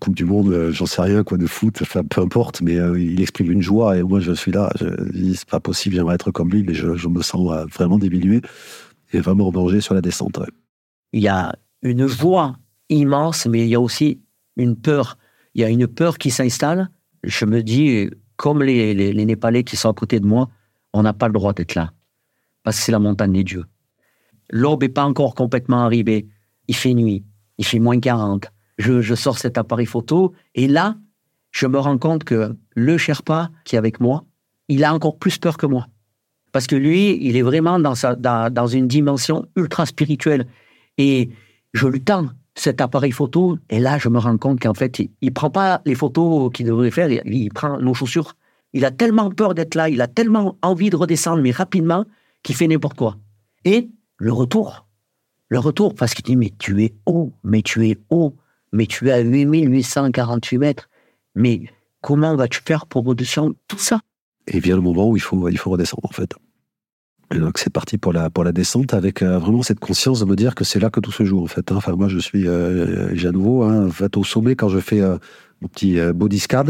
Coupe du Monde, euh, j'en sais rien, quoi, de foot, peu importe, mais euh, il exprime une joie et moi je suis là, je c'est pas possible, j'aimerais être comme lui, mais je, me sens vraiment diminué et vraiment en danger sur la descente. Il y a une voix immense, mais il y a aussi une peur. Il y a une peur qui s'installe. Je me dis, comme les, les, Népalais qui sont à côté de moi, on n'a pas le droit d'être là. Parce que c'est la montagne des dieux. L'aube n'est pas encore complètement arrivée. Il fait nuit. Il fait moins 40. Je, je sors cet appareil photo. Et là, je me rends compte que le Sherpa qui est avec moi, il a encore plus peur que moi. Parce que lui, il est vraiment dans, sa, dans, dans une dimension ultra spirituelle. Et je lui tends cet appareil photo, et là, je me rends compte qu'en fait, il, ne prend pas les photos qu'il devrait faire, il, prend nos chaussures. Il a tellement peur d'être là, il a tellement envie de redescendre, mais rapidement, qu'il fait n'importe quoi. Et le retour, le retour, parce qu'il dit, mais tu es haut, mais tu es haut, mais tu es à 8848 mètres, mais comment vas-tu faire pour redescendre tout ça? Et vient le moment où il faut, il faut redescendre, en fait. Donc c'est parti pour la pour la descente avec euh, vraiment cette conscience de me dire que c'est là que tout se joue en fait. Hein. Enfin moi je suis euh, j'ai à nouveau hein, en fait au sommet quand je fais euh, mon petit euh, body scan.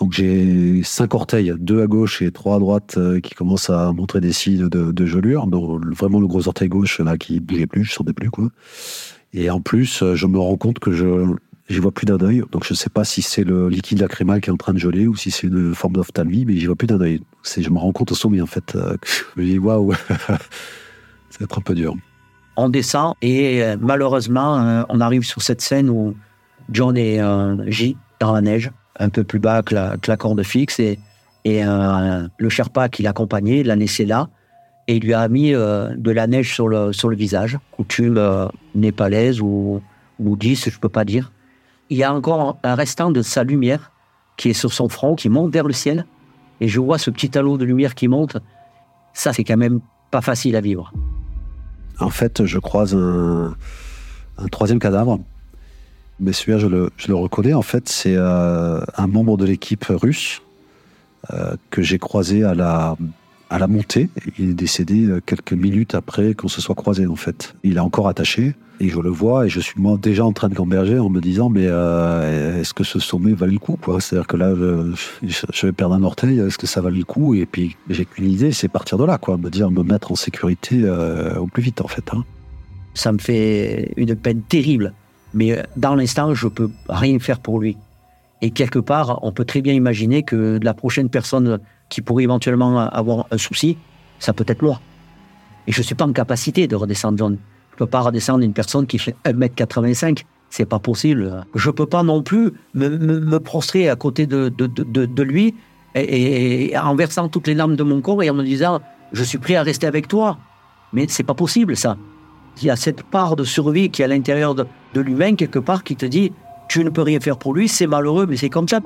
Donc j'ai cinq orteils, deux à gauche et trois à droite qui commencent à montrer des signes de, de gelure. Donc vraiment le gros orteil gauche là qui bougeait plus, je sentais plus quoi. Et en plus je me rends compte que je j'y vois plus d'un œil. Donc je sais pas si c'est le liquide lacrymal qui est en train de geler ou si c'est une forme d'ophtalmie, mais j'y vois plus d'un œil. Je me rends compte au sommet en fait. Euh, je me dis waouh, ça va être un peu dur. On descend et euh, malheureusement euh, on arrive sur cette scène où John et euh, J dans la neige, un peu plus bas que la, corde fixe et, le Sherpa qui l'accompagnait l'a laissé là et il lui a mis de la neige sur le, sur le visage, coutume népalaise ou bouddhiste, je peux pas dire. Il y a encore un restant de sa lumière qui est sur son front, qui monte vers le ciel. Et je vois ce petit halo de lumière qui monte. Ça, c'est quand même pas facile à vivre. En fait, je croise un, un troisième cadavre. Mais celui-là, je le, reconnais. En fait, c'est euh, un membre de l'équipe russe euh, que j'ai croisé à la, à la montée. Il est décédé euh, quelques minutes après qu'on se soit croisé, en fait. Il est encore attaché. Et je le vois et je suis moi déjà en train de gamberger en me disant mais euh, est-ce que ce sommet valait le coup C'est-à-dire que là je, vais perdre un orteil, est-ce que ça valait le coup? Et puis j'ai qu'une idée, c'est partir de là quoi, me dire me mettre en sécurité euh, au plus vite en fait. Hein. Ça me fait une peine terrible, mais dans l'instant je peux rien faire pour lui. Et quelque part, on peut très bien imaginer que la prochaine personne qui pourrait éventuellement avoir un souci, ça peut être moi. Et je suis pas en capacité de redescendre. Je peux pas redescendre une personne qui fait 1m85. C'est pas possible. Je peux pas non plus me, me, me prostrer à côté de, de, de, lui et, en versant toutes les larmes de mon corps et en me disant je suis prêt à rester avec toi. Mais c'est pas possible ça. Il y a cette part de survie qui est à l'intérieur de, de l'humain quelque part qui te dit tu ne peux rien faire pour lui, c'est malheureux, mais c'est comme ça.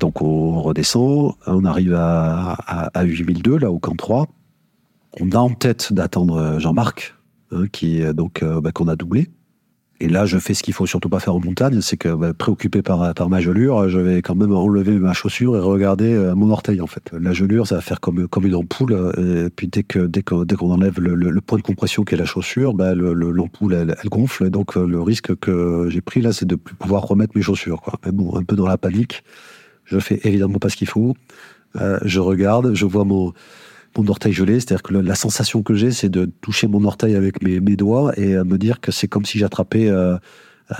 Donc on redescend, on arrive à, à, à 8002, là au camp 3. On a en tête d'attendre Jean-Marc, hein, qui donc euh, bah, qu'on a doublé. Et là, je fais ce qu'il faut surtout pas faire en montagne, c'est que bah, préoccupé par, par ma gelure, je vais quand même enlever ma chaussure et regarder euh, mon orteil en fait. La gelure, ça va faire comme comme une ampoule. Et puis dès que dès qu'on enlève le, le, point de compression qui est la chaussure, bah, l'ampoule elle, gonfle. Donc le risque que j'ai pris là, c'est de plus pouvoir remettre mes chaussures. Mais bon, un peu dans la panique. Je fais évidemment pas ce qu'il faut. Euh, je regarde, je vois mon, mon orteil gelé, c'est-à-dire que la sensation que j'ai, c'est de toucher mon orteil avec mes, doigts et me dire que c'est comme si j'attrapais, euh,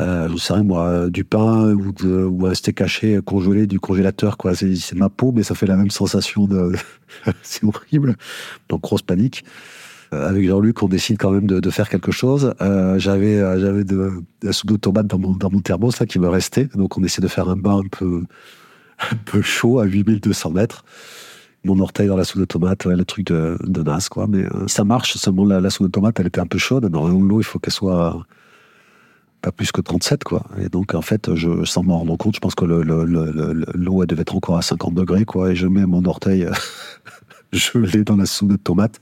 euh, sais rien moi, du pain ou, de, ou un haché congelé du congélateur. quoi. C'est ma peau, mais ça fait la même sensation. c'est horrible. Donc grosse panique. Euh, avec Jean-Luc, on décide quand même de, faire quelque chose. Euh, j'avais j'avais de, de la soupe tomate dans mon, dans mon thermos là, qui me restait, donc on essaie de faire un bain un peu un peu chaud à 8200 mètres. Mon orteil dans la soupe de tomate, le truc de, de quoi. Mais euh, ça marche, seulement la, la, soupe de tomate, elle était un peu chaude. Dans l'eau, il faut qu'elle soit pas plus que 37, quoi. Et donc, en fait, je, sans m'en rendre compte, je pense que l'eau, le, le, le, elle devait être encore à 50 degrés, quoi. Et je mets mon orteil gelé dans la soupe de tomate.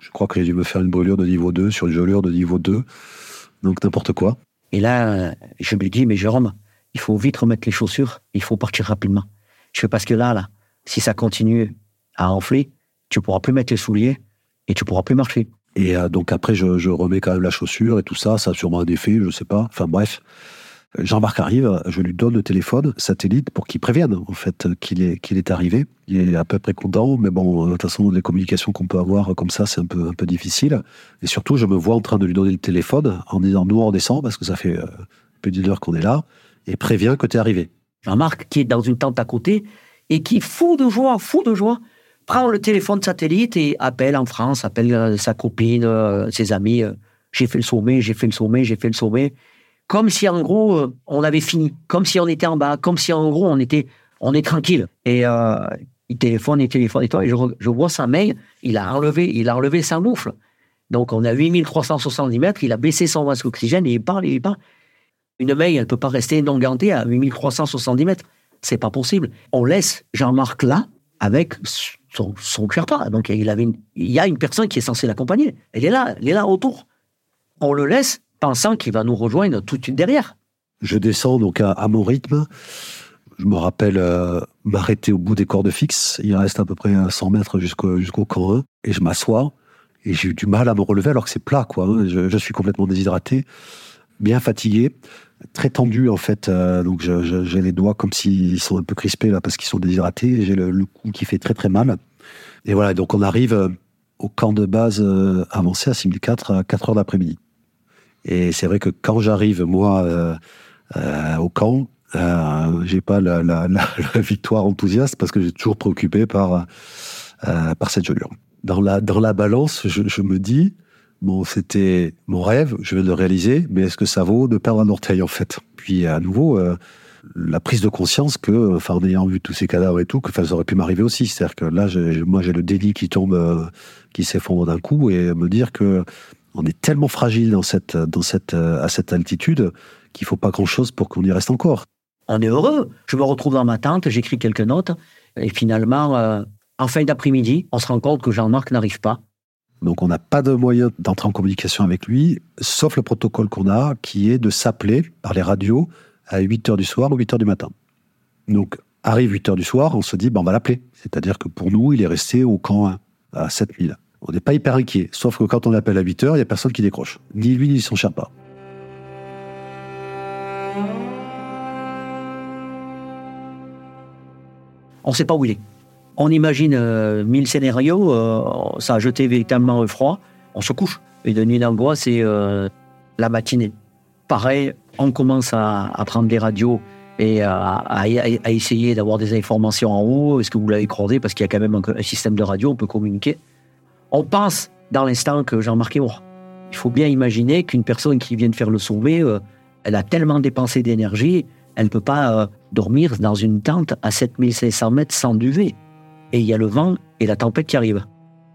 Je crois que j'ai dû me faire une brûlure de niveau 2 sur une gelure de niveau 2. Donc, n'importe quoi. Et là, je me dis, mais Jérôme, il faut vite remettre les chaussures, il faut partir rapidement. Je fais parce que là, là, si ça continue à enfler, tu pourras plus mettre les souliers et tu pourras plus marcher. Et euh, donc après, je, remets quand même la chaussure et tout ça, ça a sûrement un effet, je sais pas. Enfin bref. Jean-Marc arrive, je lui donne le téléphone satellite pour qu'il prévienne en fait qu'il est, est arrivé. Il est à peu près content, mais bon, de toute façon, les communications qu'on peut avoir comme ça, c'est un peu, un peu difficile. Et surtout, je me vois en train de lui donner le téléphone en disant nous on descend parce que ça fait euh, plus d'une heure qu'on est là et prévient que tu es arrivé. Jean-Marc, qui est dans une tente à côté et qui, fou de joie, fou de joie, prend le téléphone satellite et appelle en France, appelle euh, sa copine, euh, ses amis. euh, j'ai fait le sommet, j'ai fait le sommet, j'ai fait le sommet. Comme si en gros, on avait fini. Comme si on était en bas. Comme si en gros, on était, on est tranquille. Et il téléphone, il téléphone et toi. Et je, vois sa main, il a enlevé, il a enlevé sa moufle. Donc on a 8370 mètres, il a baissé son masque d'oxygène et il parle, il parle. Une main, elle ne peut pas rester non gantée à 8370 mètres. C'est pas possible. On laisse Jean-Marc là avec son, son Sherpa. Donc il, y a une personne qui est censée l'accompagner. Elle est là, elle est là autour. On le laisse pensant qu'il va nous rejoindre tout de suite derrière. Je descends donc à, mon rythme. Je me rappelle euh, m'arrêter au bout des cordes fixes. Il reste à peu près 100 mètres jusqu'au jusqu'au camp 1. Et je m'assois. Et j'ai eu du mal à me relever alors que c'est plat, quoi. hein. Je suis complètement déshydraté, bien fatigué, très tendu, en fait. Euh, donc j'ai les doigts comme s'ils sont un peu crispés, là, parce qu'ils sont déshydratés. J'ai le, cou qui fait très, très mal. Et voilà, donc on arrive euh, au camp de base euh, avancé à 6004 à 4 heures d'après-midi. Et c'est vrai que quand j'arrive, moi, au camp, j'ai pas la, victoire enthousiaste parce que j'ai toujours préoccupé par, par cette gelure. Dans la, dans la balance, je me dis, bon, c'était mon rêve, je vais le réaliser, mais est-ce que ça vaut de perdre un orteil, en fait? Puis, à nouveau, euh, la prise de conscience que, enfin, en ayant vu tous ces cadavres et tout, que ça aurait pu m'arriver aussi. C'est-à-dire que là, moi, j'ai le déni qui tombe, euh, qui s'effondre d'un coup, et me dire que on est tellement fragile dans cette, dans cette, euh, à cette altitude qu'il faut pas grand-chose pour qu'on y reste encore. On est heureux. Je me retrouve dans ma tente, j'écris quelques notes. Et finalement, en fin d'après-midi, on se rend compte que Jean-Marc n'arrive pas. Donc on n'a pas de moyen d'entrer en communication avec lui, sauf le protocole qu'on a, qui est de s'appeler par les radios à 8 heures du soir ou 8 heures du matin. Donc arrive 8 heures du soir, on se dit, ben, on va l'appeler. C'est-à-dire que pour nous, il est resté au camp 1, à 7000. On n'est pas hyper inquiet, sauf que quand on appelle à 8 heures, il n'y a personne qui décroche. Ni lui, ni son Sherpa. On ne sait pas où il est. On imagine euh, mille scénarios, euh, ça a jeté véritablement froid. On se couche. Et de nuit d'angoisse, c'est euh, la matinée. Pareil, on commence à, prendre des radios et à, essayer d'avoir des informations en haut. Est-ce que vous l'avez croisé? Parce qu'il y a quand même un, système de radio, on peut communiquer. On pense dans l'instant que Jean-Marc est mort. Il faut bien imaginer qu'une personne qui vient de faire le sommet, euh, elle a tellement dépensé d'énergie, elle ne peut pas dormir dans une tente à 7500 mètres sans duvet. Et il y a le vent et la tempête qui arrivent.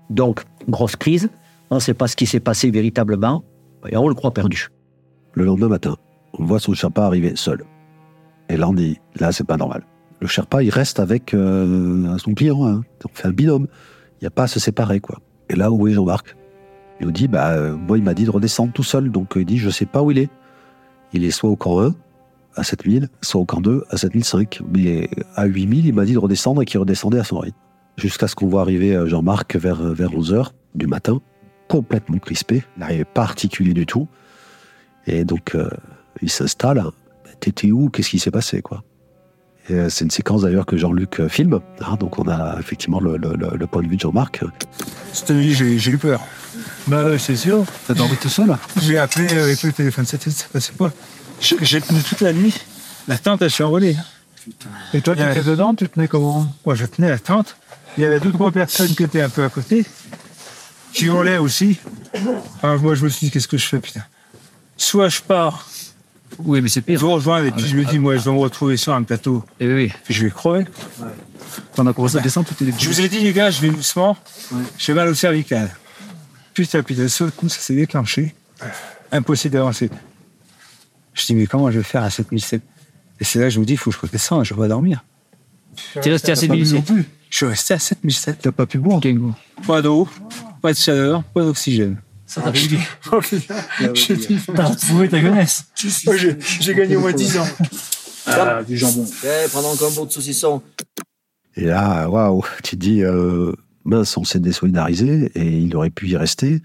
Donc, grosse crise, on ne sait pas ce qui s'est passé véritablement, et on le croit perdu. Le lendemain matin, on voit son Sherpa arriver seul. Et là, on dit, là, c'est pas normal. Le Sherpa, il reste avec euh, son client. hein. On fait un binôme. Il n'y a pas à se séparer, quoi. Et là, où est Jean-Marc? Il nous dit, bah, euh, moi, il m'a dit de redescendre tout seul. Donc, euh, il dit, je sais pas où il est. Il est soit au camp 1, à 7000, soit au camp 2, à 7005. Mais à 8000, il m'a dit de redescendre et qu'il redescendait à son rythme. Jusqu'à ce qu'on voit arriver euh, Jean-Marc vers, vers 11h du matin, complètement crispé. Il n'arrivait pas à articuler du tout. Et donc, euh, il s'installe. T'étais où? Qu'est-ce qui s'est passé, quoi? Et, euh, C'est une séquence d'ailleurs que Jean-Luc euh, filme. hein, donc, on a effectivement le, le- le- le point de vue de Jean-Marc. Cette nuit, j'ai j'ai eu peur. Bah ouais, c'est sûr. T'as dormi tout seul? J'ai appelé euh, avec le téléphone, c'était ça passait pas. J'ai j'ai tenu toute la nuit. La tente, elle s'est envolée. Et toi, tu étais dedans, tu tenais comment? Moi, je tenais la tente. Il y avait deux, trois personnes qui étaient un peu à côté, qui hurlaient aussi. Alors, moi, je me suis dit, qu'est-ce que je fais, putain Soit je pars, Oui, mais c'est je pire. vous rejoins, et puis je me dis, moi, je vais me retrouver sur un plateau, Eh oui, puis je vais crever. Quand on a commencé à descendre, tout était Je vous ai dit, les gars, je vais doucement. J'ai mal au cervical. Putain, coup, ça s'est déclenché. Impossible d'avancer. Je dis, mais comment je vais faire à 7007 Et c'est là que je me dis, il faut que je redescende, je vais pas dormir. T'es resté à 7007. Je suis resté à 7007. T'as pas pu boire Ok, go. Pas d'eau, pas de chaleur, pas d'oxygène. Ça t'a réussi. J'ai dit, T'as retrouvé ta gonesse. oh, j'ai- gagné au moins 10 ans. Ah, du jambon. pendant encore un bout de saucisson. Et là, waouh, tu te dis, euh, mince, on s'est désolidarisé et il aurait pu y rester.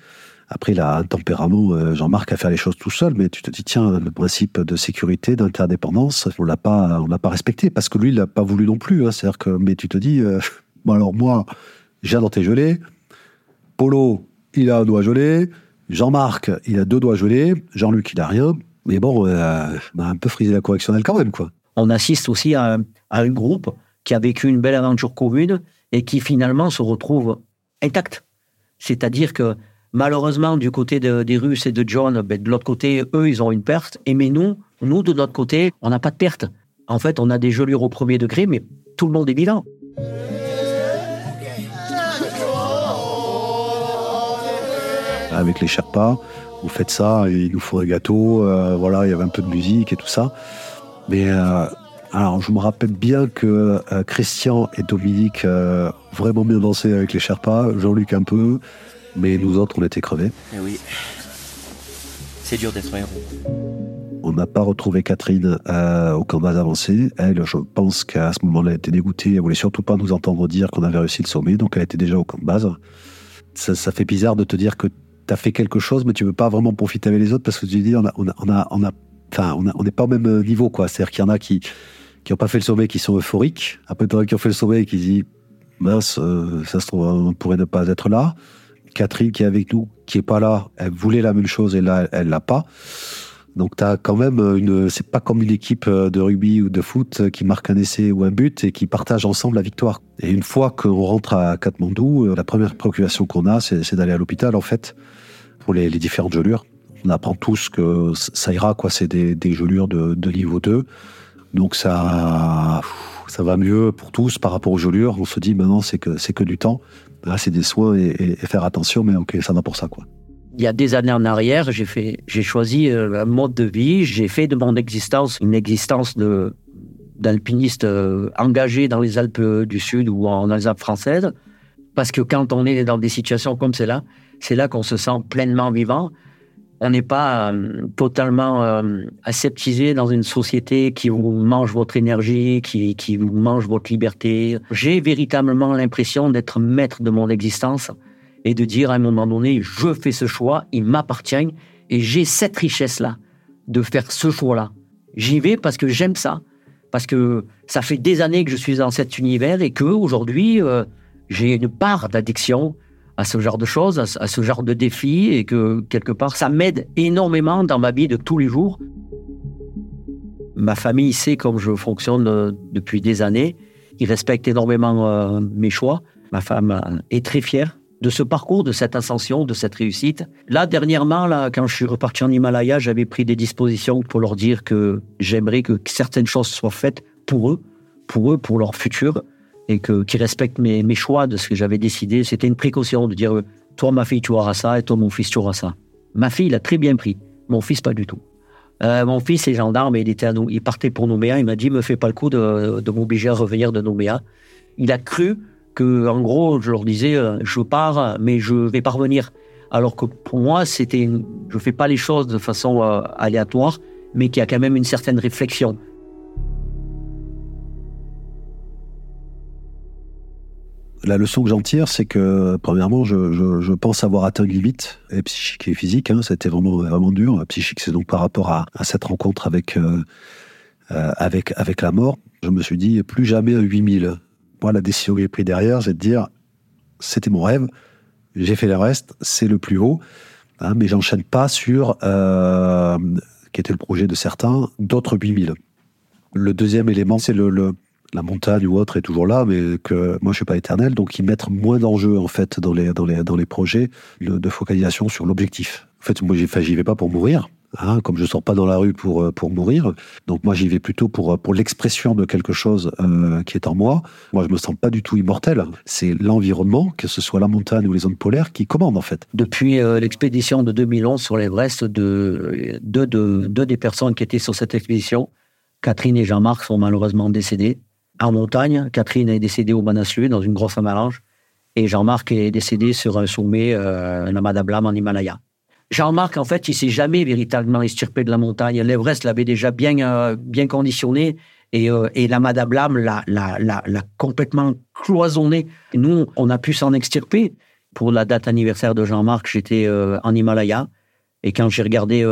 Après, il a un tempérament, euh, Jean-Marc, à faire les choses tout seul, mais tu te dis, tiens, le principe de sécurité, d'interdépendance, on l'a pas, on l'a pas respecté, parce que lui, il l'a pas voulu non plus. Hein. C'est-à-dire que, mais tu te dis, euh, bon alors moi, j'ai un denté gelé, Polo, il a un doigt gelé, Jean-Marc, il a deux doigts gelés, Jean-Luc, il a rien. Mais bon, euh, on a un peu frisé la correctionnelle quand même, quoi. On assiste aussi à, à un groupe qui a vécu une belle aventure commune et qui finalement se retrouve intact. C'est-à-dire que malheureusement, du côté de- des Russes et de John, ben, de l'autre côté, eux, ils ont une perte. Et mais nous, nous, de notre côté, on n'a pas de perte. En fait, on a des gelures au premier degré, mais tout le monde est vivant. avec les Sherpas, vous faites ça, il nous faut un gâteau, euh, voilà, il y avait un peu de musique et tout ça. Mais euh, alors, je me rappelle bien que euh, Christian et Dominique vraiment bien dansé avec les Sherpas, Jean-Luc un peu, mais nous autres, on était crevés. Eh oui. C'est dur d'être héros. On n'a pas retrouvé Catherine euh, au camp base avancé. Elle, je pense qu'à ce moment-là, elle était dégoûtée. Elle voulait surtout pas nous entendre dire qu'on avait réussi le sommet, donc elle était déjà au camp de base. Ça, ça fait bizarre de te dire que tu as fait quelque chose, mais tu veux pas vraiment profiter avec les autres parce que tu dis, on a, on a, on a, on a- enfin, on a- on n'est pas au même niveau, quoi. C'est-à-dire qu'il y en a qui qui n'ont pas fait le sommet, qui sont euphoriques. Après, t'en as qui ont fait le sommet et qui disent, mince, euh, ça se trouve, on pourrait ne pas être là. Catherine qui est avec nous, qui est pas là, elle voulait la même chose et là, elle l'a pas. Donc tu as quand même une, c'est pas comme une équipe de rugby ou de foot qui marque un essai ou un but et qui partage ensemble la victoire. Et une fois qu'on rentre à Katmandou, euh, la première préoccupation qu'on a, c'est d'aller à l'hôpital en fait pour les, différentes gelures. On apprend tous que ça ira quoi, c'est des, gelures de, niveau 2. Donc ça, ça va mieux pour tous par rapport aux gelures. On se dit maintenant c'est que c'est que du temps. C'est des soins et, faire attention, mais ok ça va pour ça quoi. Il y a des années en arrière, j'ai fait, j'ai choisi euh, un mode de vie. J'ai fait de mon existence une existence de d'alpiniste euh, engagé dans les Alpes du Sud ou en Alsace française, parce que quand on est dans des situations comme celle-là, c'est là qu'on se sent pleinement vivant. On n'est pas euh, totalement euh, aseptisé dans une société qui vous mange votre énergie, qui, qui vous mange votre liberté. J'ai véritablement l'impression d'être maître de mon existence et de dire à un moment donné, je fais ce choix, il m'appartient et j'ai cette richesse-là de faire ce choix-là. J'y vais parce que j'aime ça, parce que ça fait des années que je suis dans cet univers et que aujourd'hui euh, j'ai une part d'addiction à ce genre de choses, à ce- genre de défis et que quelque part ça m'aide énormément dans ma vie de tous les jours. Ma famille sait comme je fonctionne euh, depuis des années. Ils respectent énormément euh, mes choix. Ma femme euh, est très fière de ce parcours, de cette ascension, de cette réussite. Là, dernièrement, là, quand je suis reparti en Himalaya, j'avais pris des dispositions pour leur dire que j'aimerais que certaines choses soient faites pour eux, pour eux, pour leur futur, et que qu'ils respectent mes, choix de ce que j'avais décidé. C'était une précaution de dire, toi, ma fille, tu auras ça, et toi, mon fils, tu auras ça. Ma fille, il a très bien pris. Mon fils, pas du tout. Euh, mon fils est gendarme et il, était il partait pour Nouméa. Il m'a dit, me fais pas le coup de, m'obliger à revenir de Nouméa. Il a cru que, en gros, je leur disais, euh, je pars, mais je vais pas revenir. Alors que pour moi, c'était, je fais pas les choses de façon euh, aléatoire, mais qu'il y a quand même une certaine réflexion. La leçon que j'en tire, c'est que, premièrement, je, je- je pense avoir atteint une limite, et psychique et physique. Hein, C'était vraiment, vraiment dur. Psychique, c'est donc par rapport à, à cette rencontre avec, euh, euh, avec, avec la mort. Je me suis dit, plus jamais à 8000. Moi, la décision que j'ai prise derrière, c'est de dire, c'était mon rêve, j'ai fait le reste, c'est le plus haut, hein, mais j'enchaîne pas sur, euh, qui était le projet de certains, d'autres 8000. Le deuxième élément, c'est le, le- la montagne ou autre est toujours là, mais que moi je suis pas éternel, donc ils mettent moins d'enjeux en fait dans les dans les dans les projets de focalisation sur l'objectif. En fait, moi j'y vais pas pour mourir, hein, comme je sors pas dans la rue pour euh, pour mourir. Donc moi j'y vais plutôt pour euh, pour l'expression de quelque chose euh, qui est en moi. Moi je me sens pas du tout immortel. C'est l'environnement, que ce soit la montagne ou les zones polaires, qui commandent en fait. Depuis l'expédition de 2011 sur l'Everest, de, deux, de- des personnes qui étaient sur cette expédition, Catherine et Jean-Marc, sont malheureusement décédés. En montagne, Catherine est décédée au Manaslu dans une grosse avalanche et Jean-Marc est décédé sur un sommet, euh, un amas d'Ablam en Himalaya. Jean-Marc, en fait, il s'est jamais véritablement extirpé de la montagne. L'Everest l'avait déjà bien, euh, bien conditionné et, euh, et l'amas d'Ablam l'a, l'a, l'a, l'a complètement cloisonné. Et nous, on a pu s'en extirper. Pour la date anniversaire de Jean-Marc, j'étais euh, en Himalaya. Et quand j'ai regardé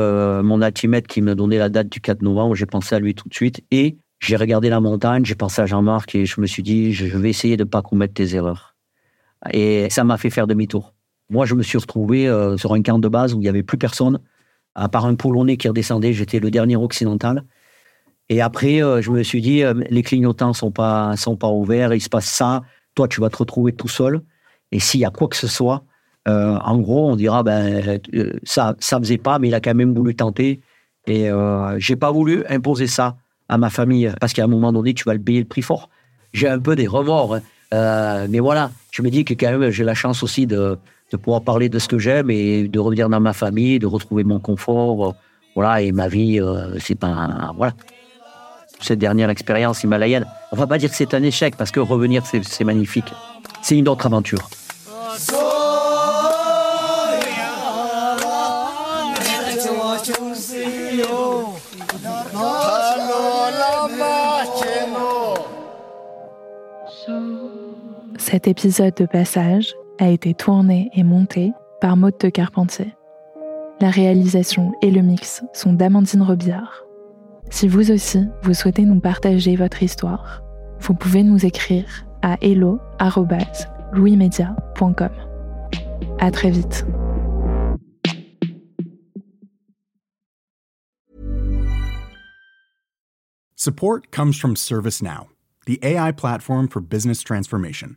mon altimètre qui me donnait la date du 4 novembre, j'ai pensé à lui tout de suite. Et j'ai regardé la montagne, j'ai pensé à Jean-Marc et je me suis dit, je vais essayer de ne pas commettre tes erreurs. Et ça m'a fait faire demi-tour. Moi, je me suis retrouvé euh, sur un camp de base où il n'y avait plus personne, à part un Polonais qui redescendait. J'étais le dernier occidental. Et après, euh, je me suis dit, euh, les clignotants sont pas sont pas ouverts, il se passe ça. Toi, tu vas te retrouver tout seul. Et s'il y a quoi que ce soit, en gros, on dira, ben ça ça faisait pas, mais il a quand même voulu tenter. Et j'ai pas voulu imposer ça à ma famille parce qu'à un moment donné, tu vas le payer le prix fort. J'ai un peu des remords, hein. Euh, mais voilà, je me dis que quand même j'ai la chance aussi de de pouvoir parler de ce que j'aime et de revenir dans ma famille, de retrouver mon confort. Voilà, et ma vie, euh, c'est pas. un- Voilà. Cette dernière expérience himalayenne, on va pas dire que c'est un échec parce que revenir, c'est c'est magnifique. C'est une autre aventure. Cet épisode de Passage a été tourné et monté par Maude de Carpentier. La réalisation et le mix sont d'Amandine Robillard. Si vous aussi, vous souhaitez nous partager votre histoire, vous pouvez nous écrire à hello.louismedia.com. À très vite. Support comes from ServiceNow, the AI platform for business transformation.